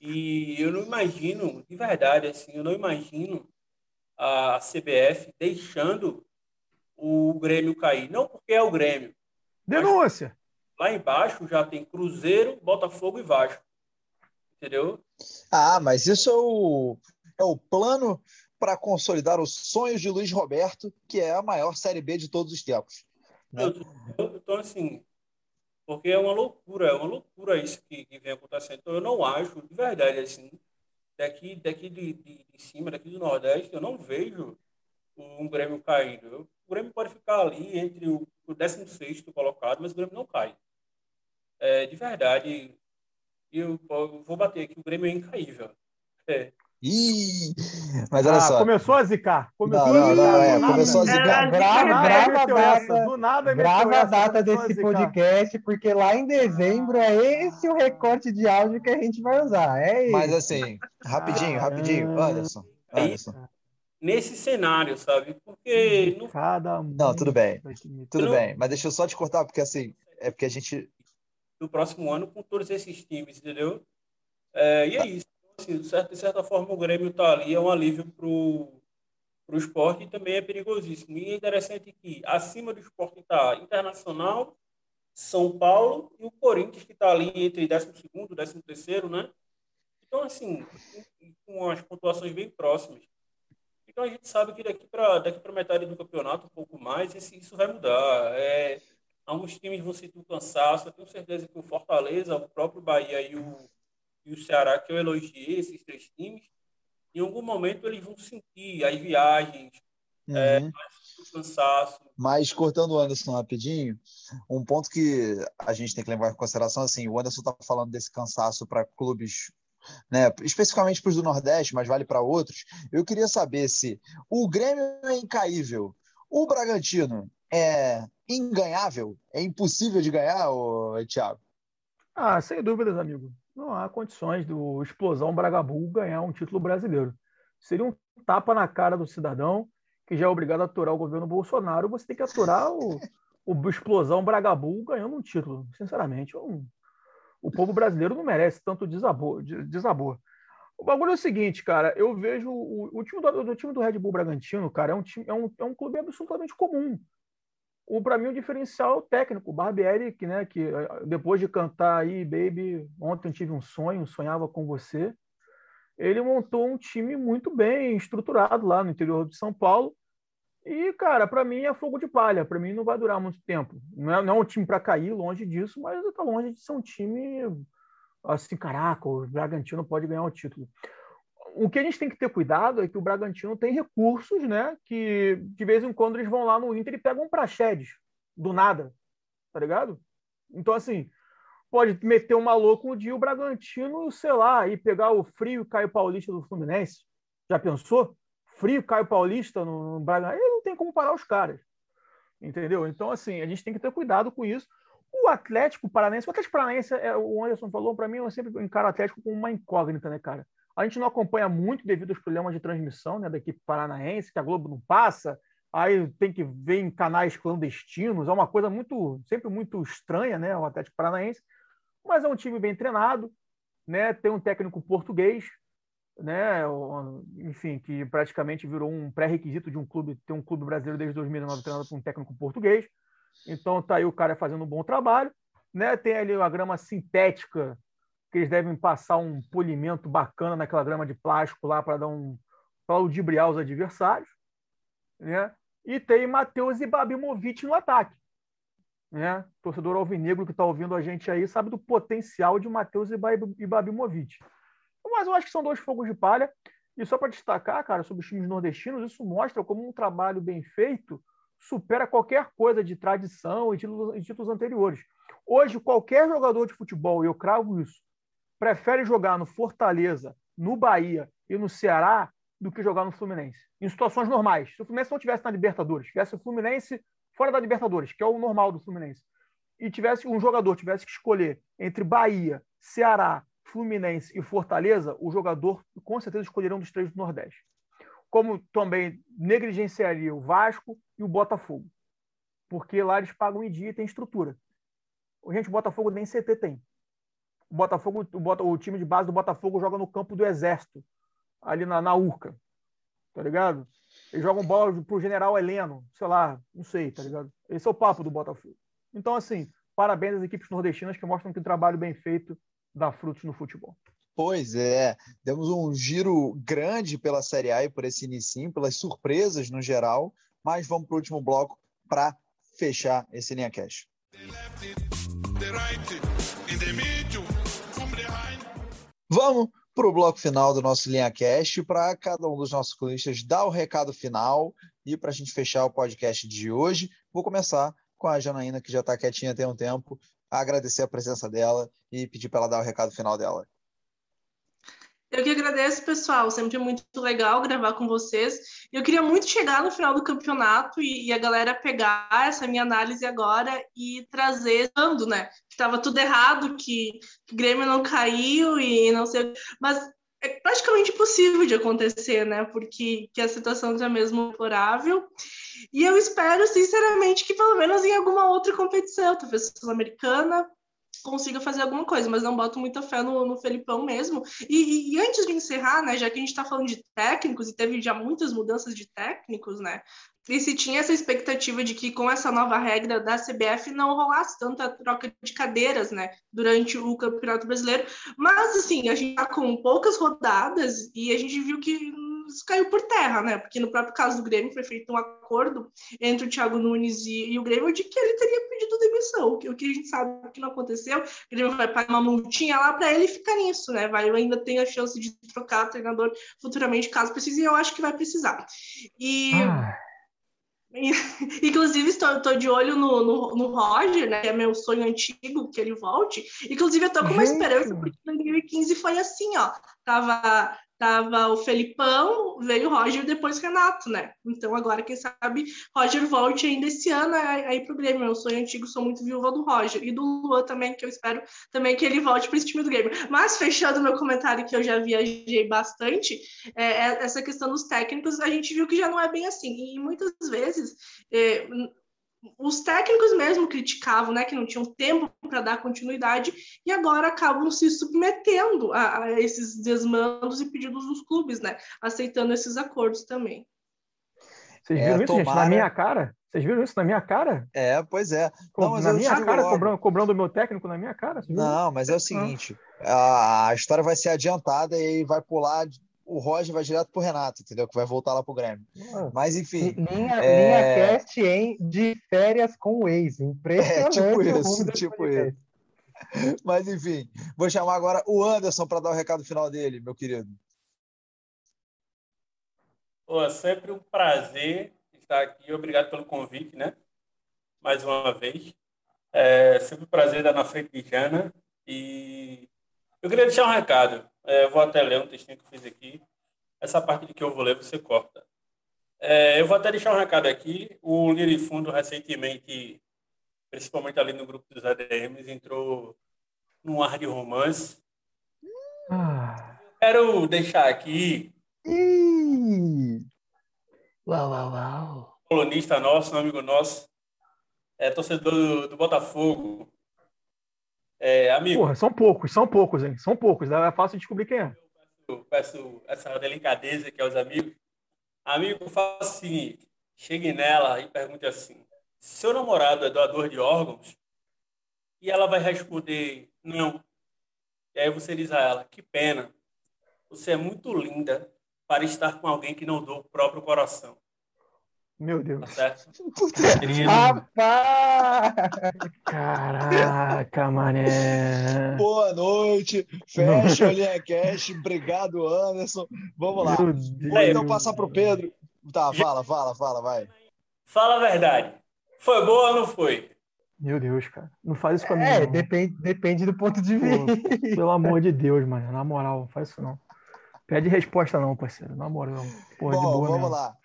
E eu não imagino, de verdade, assim, eu não imagino a CBF deixando o Grêmio cair. Não porque é o Grêmio. Denúncia. Lá embaixo já tem Cruzeiro, Botafogo e Vasco. Entendeu? Ah, mas isso é o, é o plano para consolidar os sonhos de Luiz Roberto, que é a maior Série B de todos os tempos. Né? Então, assim, porque é uma loucura, é uma loucura isso que, que vem acontecendo. Então, eu não acho, de verdade, assim, daqui, daqui de, de, de cima, daqui do Nordeste, eu não vejo um Grêmio caindo. O Grêmio pode ficar ali entre o, o 16 colocado, mas o Grêmio não cai. É, de verdade, eu, eu vou bater aqui, o Grêmio é incaível. É. Ih, mas olha ah, só. Começou a zicar. Começou, não, não, não, é, começou a zicar. Grava, grava a data, do nada grava a data desse podcast, porque lá em dezembro é esse o recorte de áudio que a gente vai usar. É mas assim, rapidinho, rapidinho, Anderson. Anderson. Nesse cenário, sabe? Porque. No... Cada não, tudo bem. Tudo bem. Mas deixa eu só te cortar, porque assim, é porque a gente. No próximo ano, com todos esses times, entendeu? É, e é tá. isso assim, de certa, de certa forma, o Grêmio está ali, é um alívio para o esporte e também é perigosíssimo. E é interessante que acima do esporte está Internacional, São Paulo e o Corinthians, que está ali entre 12 e 13, né? Então, assim, com as pontuações bem próximas. Então, a gente sabe que daqui para daqui metade do campeonato, um pouco mais, esse, isso vai mudar. É, alguns times vão sentir o cansaço. Eu tenho certeza que o Fortaleza, o próprio Bahia e o e o Ceará, que eu elogiei esses três times, em algum momento eles vão sentir as viagens, uhum. é, o cansaço. Mas, cortando o Anderson rapidinho, um ponto que a gente tem que levar em consideração, assim, o Anderson está falando desse cansaço para clubes né, especificamente para os do Nordeste, mas vale para outros. Eu queria saber se o Grêmio é incaível, o Bragantino é inganhável, é impossível de ganhar, ô, Thiago? Ah, sem dúvidas, amigo não há condições do Explosão Bragabu ganhar um título brasileiro. Seria um tapa na cara do cidadão que já é obrigado a aturar o governo Bolsonaro. Você tem que aturar o, o Explosão Bragabu ganhando um título. Sinceramente, um, o povo brasileiro não merece tanto desabor. O bagulho é o seguinte, cara. Eu vejo o, o time do, do, time do Red Bull Bragantino, cara, é um, time, é um, é um clube absolutamente comum o para mim o diferencial técnico, o Barbieri, que, né, que eh, depois de cantar aí Baby, ontem tive um sonho, sonhava com você, ele montou um time muito bem estruturado lá no interior de São Paulo. E, cara, para mim é fogo de palha. Para mim não vai durar muito tempo. Não é, não é um time para cair, longe disso, mas está longe de ser um time assim, caraca, o Bragantino pode ganhar o título o que a gente tem que ter cuidado é que o Bragantino tem recursos, né? Que de vez em quando eles vão lá no Inter e pegam um praxedes do nada, tá ligado? Então, assim, pode meter um maluco um dia o Bragantino, sei lá, e pegar o frio Caio Paulista do Fluminense. Já pensou? Frio Caio Paulista no, no Bragantino. Ele não tem como parar os caras. Entendeu? Então, assim, a gente tem que ter cuidado com isso. O Atlético Paranaense, o Atlético Paranaense, é, o Anderson falou, para mim, eu sempre encaro o Atlético como uma incógnita, né, cara? A gente não acompanha muito devido aos problemas de transmissão né, da equipe paranaense, que a Globo não passa, aí tem que ver em canais clandestinos, é uma coisa muito, sempre muito estranha, né, o Atlético Paranaense, mas é um time bem treinado, né, tem um técnico português, né, enfim, que praticamente virou um pré-requisito de um clube, ter um clube brasileiro desde 2009 treinado por um técnico português, então tá aí o cara fazendo um bom trabalho, né, tem ali a grama sintética que eles devem passar um polimento bacana naquela grama de plástico lá para dar um para os adversários, né? E tem Matheus Ibabimovic no ataque, né? Torcedor alvinegro que está ouvindo a gente aí sabe do potencial de Matheus Ibabimovic. Mas eu acho que são dois fogos de palha. E só para destacar, cara, sobre os times nordestinos, isso mostra como um trabalho bem feito supera qualquer coisa de tradição e títulos, títulos anteriores. Hoje, qualquer jogador de futebol, e eu cravo isso, prefere jogar no Fortaleza, no Bahia e no Ceará do que jogar no Fluminense. Em situações normais. Se o Fluminense não tivesse na Libertadores, tivesse o Fluminense fora da Libertadores, que é o normal do Fluminense, e tivesse um jogador tivesse que escolher entre Bahia, Ceará, Fluminense e Fortaleza, o jogador com certeza escolheria um dos três do Nordeste. Como também negligenciaria o Vasco e o Botafogo. Porque lá eles pagam em dia e tem estrutura. Gente, o Botafogo nem CT tem. O Botafogo, o, o time de base do Botafogo joga no campo do Exército, ali na, na Urca, tá ligado? Eles jogam bola pro general Heleno, sei lá, não sei, tá ligado? Esse é o papo do Botafogo. Então, assim, parabéns às equipes nordestinas que mostram que o trabalho bem feito dá frutos no futebol. Pois é, demos um giro grande pela Série A e por esse início, pelas surpresas no geral, mas vamos para o último bloco para fechar esse linha cash. Vamos para o bloco final do nosso Linha Cast, para cada um dos nossos colunistas dar o recado final e para a gente fechar o podcast de hoje. Vou começar com a Janaína, que já está quietinha tem um tempo, agradecer a presença dela e pedir para ela dar o recado final dela. Eu que agradeço, pessoal. Sempre é muito legal gravar com vocês. Eu queria muito chegar no final do campeonato e, e a galera pegar essa minha análise agora e trazer, né? Que estava tudo errado, que, o Grêmio não caiu e não sei. Mas é praticamente impossível de acontecer, né? Porque que a situação está mesmo deplorável. E eu espero, sinceramente, que pelo menos em alguma outra competição, talvez sul-americana, consiga fazer alguma coisa, mas não boto muita fé no, no Felipão mesmo. E, e, antes de encerrar, né, já que a gente está falando de técnicos e teve já muitas mudanças de técnicos, né, e se tinha essa expectativa de que com essa nova regra da CBF não rolasse tanta troca de cadeiras, né, durante o Campeonato Brasileiro, mas assim, a gente tá com poucas rodadas e a gente viu que isso caiu por terra, né? Porque no próprio caso do Grêmio foi feito um acordo entre o Thiago Nunes e, e o Grêmio de que ele teria pedido demissão, o que, o que a gente sabe que não aconteceu. O Grêmio vai pagar uma multinha lá para ele ficar nisso, né? Vai ainda tem a chance de trocar treinador futuramente, caso precise, e eu acho que vai precisar. E. Ah. *laughs* Inclusive, estou, estou, de olho no, no, no, Roger, né? É meu sonho antigo que ele volte. Inclusive, eu estou com uma esperança, porque em 2015 foi assim, ó. Tava Tava o Felipão, veio o Roger e depois Renato, né? Então agora, quem sabe, Roger volte ainda esse ano aí pro Grêmio. Eu sou antigo, sou muito viúva do Roger. E do Luan também, que eu espero também que ele volte para esse time do Grêmio. Mas, fechando meu comentário, que eu já viajei bastante, é, é, essa questão dos técnicos, a gente viu que já não é bem assim. E muitas vezes... É, os técnicos mesmo criticavam, né, que não tinham tempo para dar continuidade e agora acabam se submetendo a, a, esses desmandos e pedidos dos clubes, né, aceitando esses acordos também. Vocês viram é, isso, tomara... gente, na minha cara? Vocês viram isso na minha cara? É, pois é. Não, na minha cara, cobrando, cobrando o meu técnico na minha cara? Não, mas é o seguinte, a, a história vai ser adiantada e vai pular o Roger vai direto pro Renato, entendeu? Que vai voltar lá pro Grêmio. Mas enfim. Linha, é... linha cast hein, de férias com o ex. Impressionante. É, tipo isso, tipo isso. *laughs* Mas enfim, vou chamar agora o Anderson para dar o recado final dele, meu querido. Pô, é sempre um prazer estar aqui. Obrigado pelo convite, né? Mais uma vez. É sempre um prazer estar na frente de Jana. E eu queria deixar um recado. É, vou até ler um textinho que eu fiz aqui. Essa parte de que eu vou ler, você corta. É, eu vou até deixar um recado aqui. O Liri Fundo, recentemente, principalmente ali no grupo dos ADMs, entrou num ar de romance. Ah. Quero deixar aqui. Uau, uau, uau. Colunista nosso, um amigo nosso, é torcedor do, do Botafogo, é, amigo. Porra, são poucos, são poucos, hein? São poucos, é fácil descobrir quem é. Eu peço essa delicadeza que é os amigos. Amigo, faça o seguinte: chegue nela e pergunte assim: seu namorado é doador de órgãos? E ela vai responder: não. E aí você diz a ela: que pena, você é muito linda para estar com alguém que não doa o próprio coração. Meu Deus. Tá certo? Rapaz! Caraca, mané. Boa noite. Fecha a linha cash. Obrigado, Anderson. Vamos lá. Vou então passar para o Pedro. Tá, fala, fala, fala, vai. Fala a verdade. Foi boa ou não foi? Meu Deus, cara. Não faz isso comigo. É, depende, depende do ponto de vista. Pô, pelo amor de Deus, mano. Na moral, não faz isso não. Pede resposta não, parceiro. Na moral. Porra, Bom, de boa vamos mesmo. lá.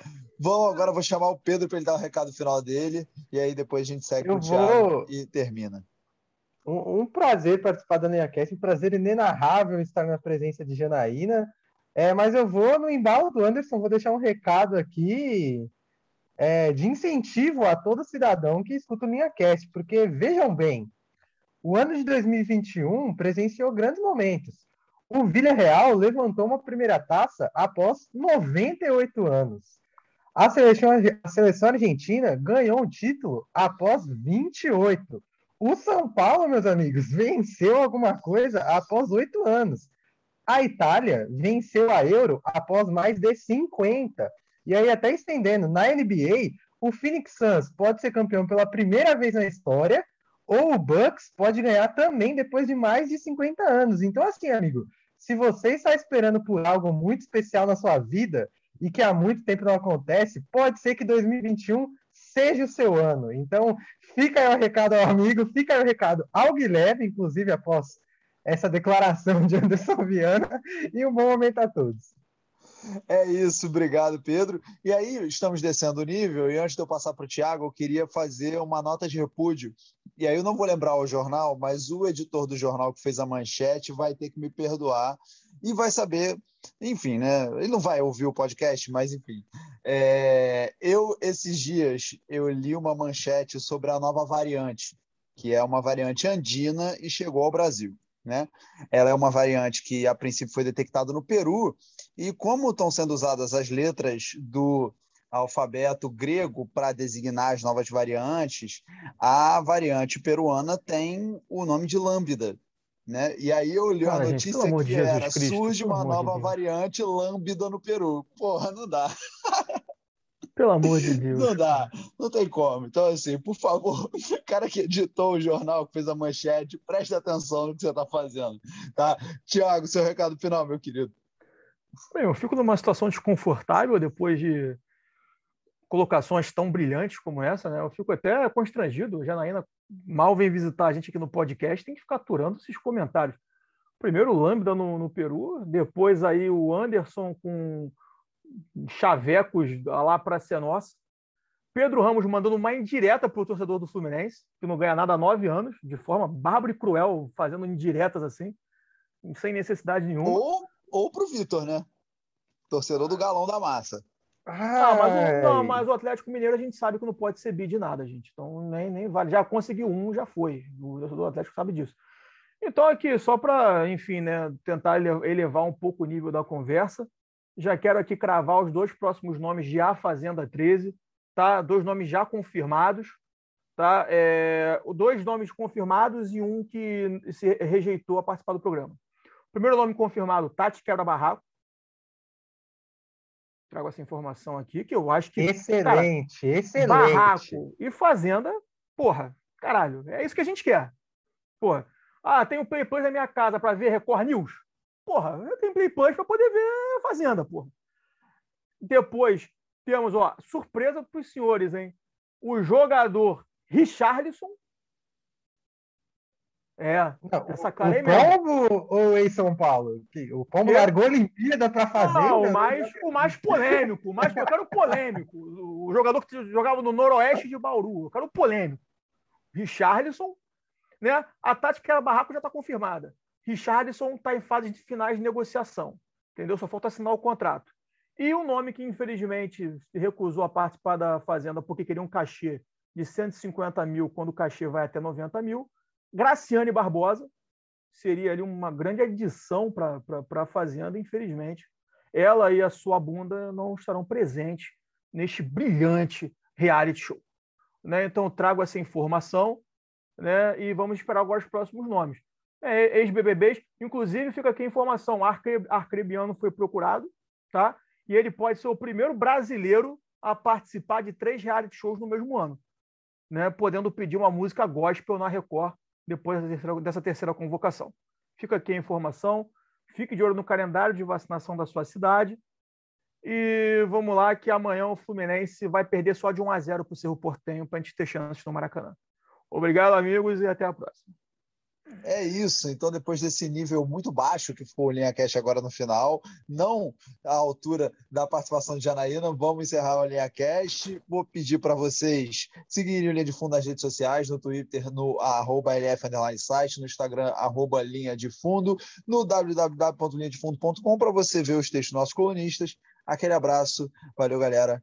Bom, agora eu vou chamar o Pedro para ele dar o recado final dele. E aí depois a gente segue eu o Thiago e termina. Um, um, prazer participar da NeiaCast, um prazer inenarrável estar na presença de Janaína. É, mas eu vou no embalo do Anderson, vou deixar um recado aqui é, de incentivo a todo cidadão que escuta o NeiaCast, porque vejam bem, o ano de 2021 presenciou grandes momentos. O Villarreal levantou uma primeira taça após 98 anos. A seleção, a seleção argentina ganhou um título após 28. O São Paulo, meus amigos, venceu alguma coisa após oito anos. A Itália venceu a Euro após mais de 50. E aí, até estendendo, na NBA, o Phoenix Suns pode ser campeão pela primeira vez na história, ou o Bucks pode ganhar também depois de mais de 50 anos. Então, assim, amigo, se você está esperando por algo muito especial na sua vida e que há muito tempo não acontece, pode ser que 2021 seja o seu ano. Então, fica aí o recado ao amigo, fica aí o recado ao Guilherme, inclusive após essa declaração de Anderson Viana, e um bom momento a todos. É isso, obrigado, Pedro. E aí, estamos descendo o nível, e antes de eu passar para o Tiago, eu queria fazer uma nota de repúdio. E aí, eu não vou lembrar o jornal, mas o editor do jornal que fez a manchete vai ter que me perdoar e vai saber, enfim, né? Ele não vai ouvir o podcast, mas enfim. É, eu, esses dias, eu li uma manchete sobre a nova variante, que é uma variante andina e chegou ao Brasil. Né? Ela é uma variante que a princípio foi detectada no Peru e como estão sendo usadas as letras do alfabeto grego para designar as novas variantes, a variante peruana tem o nome de lambda. Né? E aí eu li a notícia gente, que era, Cristo, surge uma nova de variante lambda no Peru. Porra, não dá. Pelo amor de Deus. Não dá, não tem como. Então, assim, por favor, *laughs* o cara que editou o jornal, que fez a manchete, preste atenção no que você está fazendo. Tá? Tiago, seu recado final, meu querido. Bem, eu fico numa situação desconfortável depois de colocações tão brilhantes como essa, né? Eu fico até constrangido. Janaína mal vem visitar a gente aqui no podcast, tem que ficar aturando esses comentários. Primeiro o Lambda no, no Peru, depois aí o Anderson com chavecos lá para ser nossa. Pedro Ramos mandando uma indireta para o torcedor do Fluminense, que não ganha nada há nove anos, de forma bárbara e cruel, fazendo indiretas assim, sem necessidade nenhuma. Ou, ou para o Vitor, né? Torcedor do galão da massa. Ah, mas, o, não, mas o Atlético Mineiro a gente sabe que não pode ser bi de nada, gente. Então nem, nem vale. Já conseguiu um, já foi. O torcedor Atlético sabe disso. Então, aqui, só para, enfim, né, tentar elevar um pouco o nível da conversa, já quero aqui cravar os dois próximos nomes de A Fazenda 13, tá? Dois nomes já confirmados, tá? É, dois nomes confirmados e um que se rejeitou a participar do programa. Primeiro nome confirmado, Tati Quebra Barraco. Trago essa informação aqui, que eu acho que. Excelente, cara, excelente. Barraco e Fazenda, porra, caralho, é isso que a gente quer. Porra. Ah, tem o Play Plus na minha casa para ver Record News. Porra, eu tenho Play Plus para poder ver a Fazenda, porra. Depois temos, ó, surpresa para os senhores, hein? O jogador Richarlison. É, não, essa cara o, o Pombo ou em São Paulo? O Pombo é. largou a Olimpíada para fazer. Não, o mais, o mais polêmico, o mais, eu quero polêmico. O jogador que jogava no Noroeste de Bauru, eu quero polêmico. Richarlison, né? A tática era barraco já está confirmada. Richardson está em fase de finais de negociação, entendeu? Só falta assinar o contrato. E o nome que, infelizmente, recusou a participar da Fazenda porque queria um cachê de 150 mil, quando o cachê vai até 90 mil, Graciane Barbosa, seria ali uma grande adição para a Fazenda, infelizmente. Ela e a sua bunda não estarão presentes neste brilhante reality show. Né? Então, trago essa informação né? e vamos esperar agora os próximos nomes é, ex-BBBs. Inclusive, fica aqui a informação: Arcre, Arcrebiano foi procurado, tá? E ele pode ser o primeiro brasileiro a participar de três reality shows no mesmo ano, né? Podendo pedir uma música gospel na Record depois dessa terceira, convocação. Fica aqui a informação. Fique de olho no calendário de vacinação da sua cidade. E vamos lá, que amanhã o Fluminense vai perder só de 1 a 0 para o Cerro Portenho para a gente ter chances no Maracanã. Obrigado, amigos, e até a próxima. É isso. Então, depois desse nível muito baixo que ficou o Linha Cash agora no final, não à altura da participação de Janaína, vamos encerrar o Linha Cash. Vou pedir para vocês seguirem o Linha de Fundo nas redes sociais, no Twitter, no arroba LF site, no Instagram, arroba Linha de Fundo, no www.linhadefundo.com para você ver os textos dos nossos colunistas. Aquele abraço. Valeu, galera.